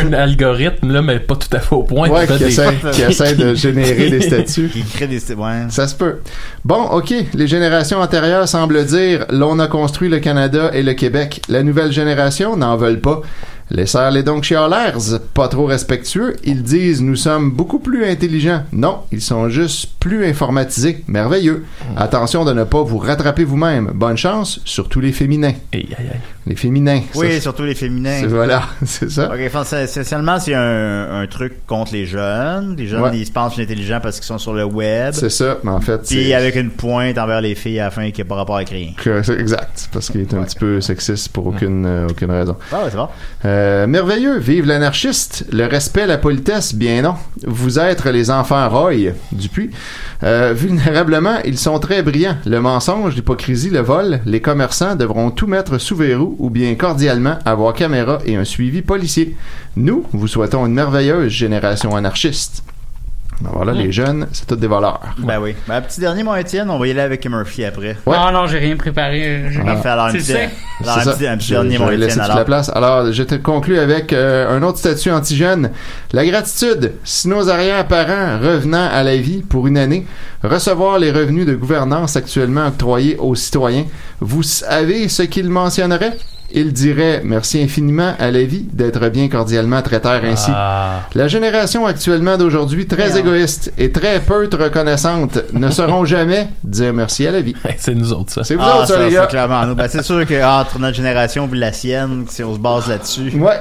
un algorithme, là, mais pas tout à fait au point. Ouais, qui des- essaie, qui essaie de générer des statuts. Qui crée des. Ouais. Ça se peut. Bon, OK. Les générations antérieures semblent dire l'on a construit le Canada et le Québec. La nouvelle génération n'en veulent pas. Laissez-les donc chialers, pas trop respectueux. Ils disent nous sommes beaucoup plus intelligents. Non, ils sont juste plus informatisés. Merveilleux. Attention de ne pas vous rattraper vous-même. Bonne chance, surtout les féminins. Aïe, aïe, aïe. Les féminins. Oui, ça, surtout les féminins. voilà, c'est ça. Ok, essentiellement, c'est un, un truc contre les jeunes. Les jeunes, Ouais. ils se pensent intelligents parce qu'ils sont sur le web. C'est ça, mais en fait, Puis avec une pointe envers les filles à la fin qui n'a pas rapport c'est exact, parce qu'il est un petit peu sexiste pour aucune, euh, aucune raison. Ah ouais, c'est bon. Euh, merveilleux, vive l'anarchiste, le respect, la politesse, bien non. Vous êtes les enfants Roy, Dupuis. Euh, vulnérablement, ils sont très brillants. Le mensonge, l'hypocrisie, le vol, les commerçants devront tout mettre sous verrou ou bien cordialement avoir caméra et un suivi policier. Nous, vous souhaitons une merveilleuse génération anarchiste. Ben voilà, les jeunes, c'est tous des voleurs. Ben oui. Ben, petit dernier, mon Étienne, on va y aller avec Murphy après. Ouais. Non, non, j'ai rien préparé. J'ai- Parfait, alors un Tu le petit, sais. alors, un petit, un petit Je- dernier, mon vais laisser Étienne. toute Alors. la place. Alors, je te conclue avec euh, un autre statut anti-jeune. La gratitude. Si nos arrière-parents revenant à la vie pour une année, recevoir les revenus de gouvernance actuellement octroyés aux citoyens, vous savez ce qu'ils mentionneraient? Il dirait merci infiniment à la vie d'être bien cordialement traiteurs ainsi. Ah. La génération actuellement d'aujourd'hui, très égoïste et très peu reconnaissante, ne sauront jamais dire merci à la vie. C'est nous autres, ça. C'est vous Ah, autres, ça, ça, les c'est gars. clairement nous. Ben, c'est sûr qu'entre notre génération et la sienne, si on se base là-dessus. Ouais.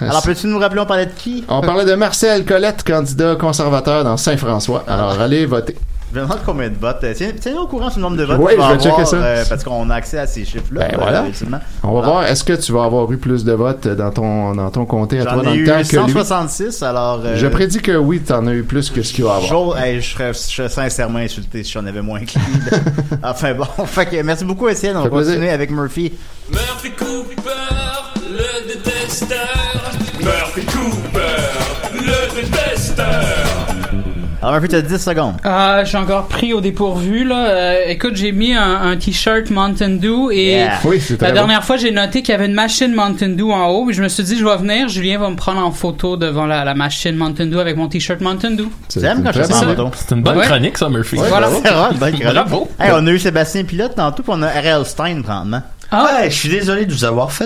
Alors, peux-tu nous rappeler, on parlait de qui? On parlait de Marcel Colette, candidat conservateur dans Saint-François. Alors, allez voter. Je me demande combien de votes. Euh, Tiens, tiens au courant sur le nombre de votes tu vas je vais checker avoir, ça. euh, parce qu'on a accès à ces chiffres-là. Ben euh, voilà. On va voir, est-ce que tu vas avoir eu plus de votes dans ton, dans ton comté à toi dans le temps que lui? 166, alors... euh, Je prédis que oui, t'en as eu plus que ce qu'il va avoir. Hey, je, serais, je serais sincèrement insulté si j'en avais moins que lui. enfin bon, fait que merci beaucoup Étienne, on va plaisir. continuer avec Murphy. Murphy Cooper, le détesteur. Murphy Cooper, le détesteur. Alors Murphy, tu as 10 secondes. Ah, je suis encore pris au dépourvu là. Euh, écoute, j'ai mis un, un t-shirt Mountain Dew et Yeah. Oui, la bon. dernière fois j'ai noté qu'il y avait une machine Mountain Dew en haut. Puis je me suis dit je vais venir, Julien va me prendre en photo devant la, la machine Mountain Dew avec mon t-shirt Mountain Dew. C'est Tu aimes une quand je fais en photo? C'est une bonne Ouais. chronique, ça, Murphy. Voilà. C'est vrai, bonne chronique. Bravo. Hey, on a eu Sébastien Pilote tantôt, puis on a R.L. Stein présentement. Ah, Ouais, je suis désolé de vous avoir fait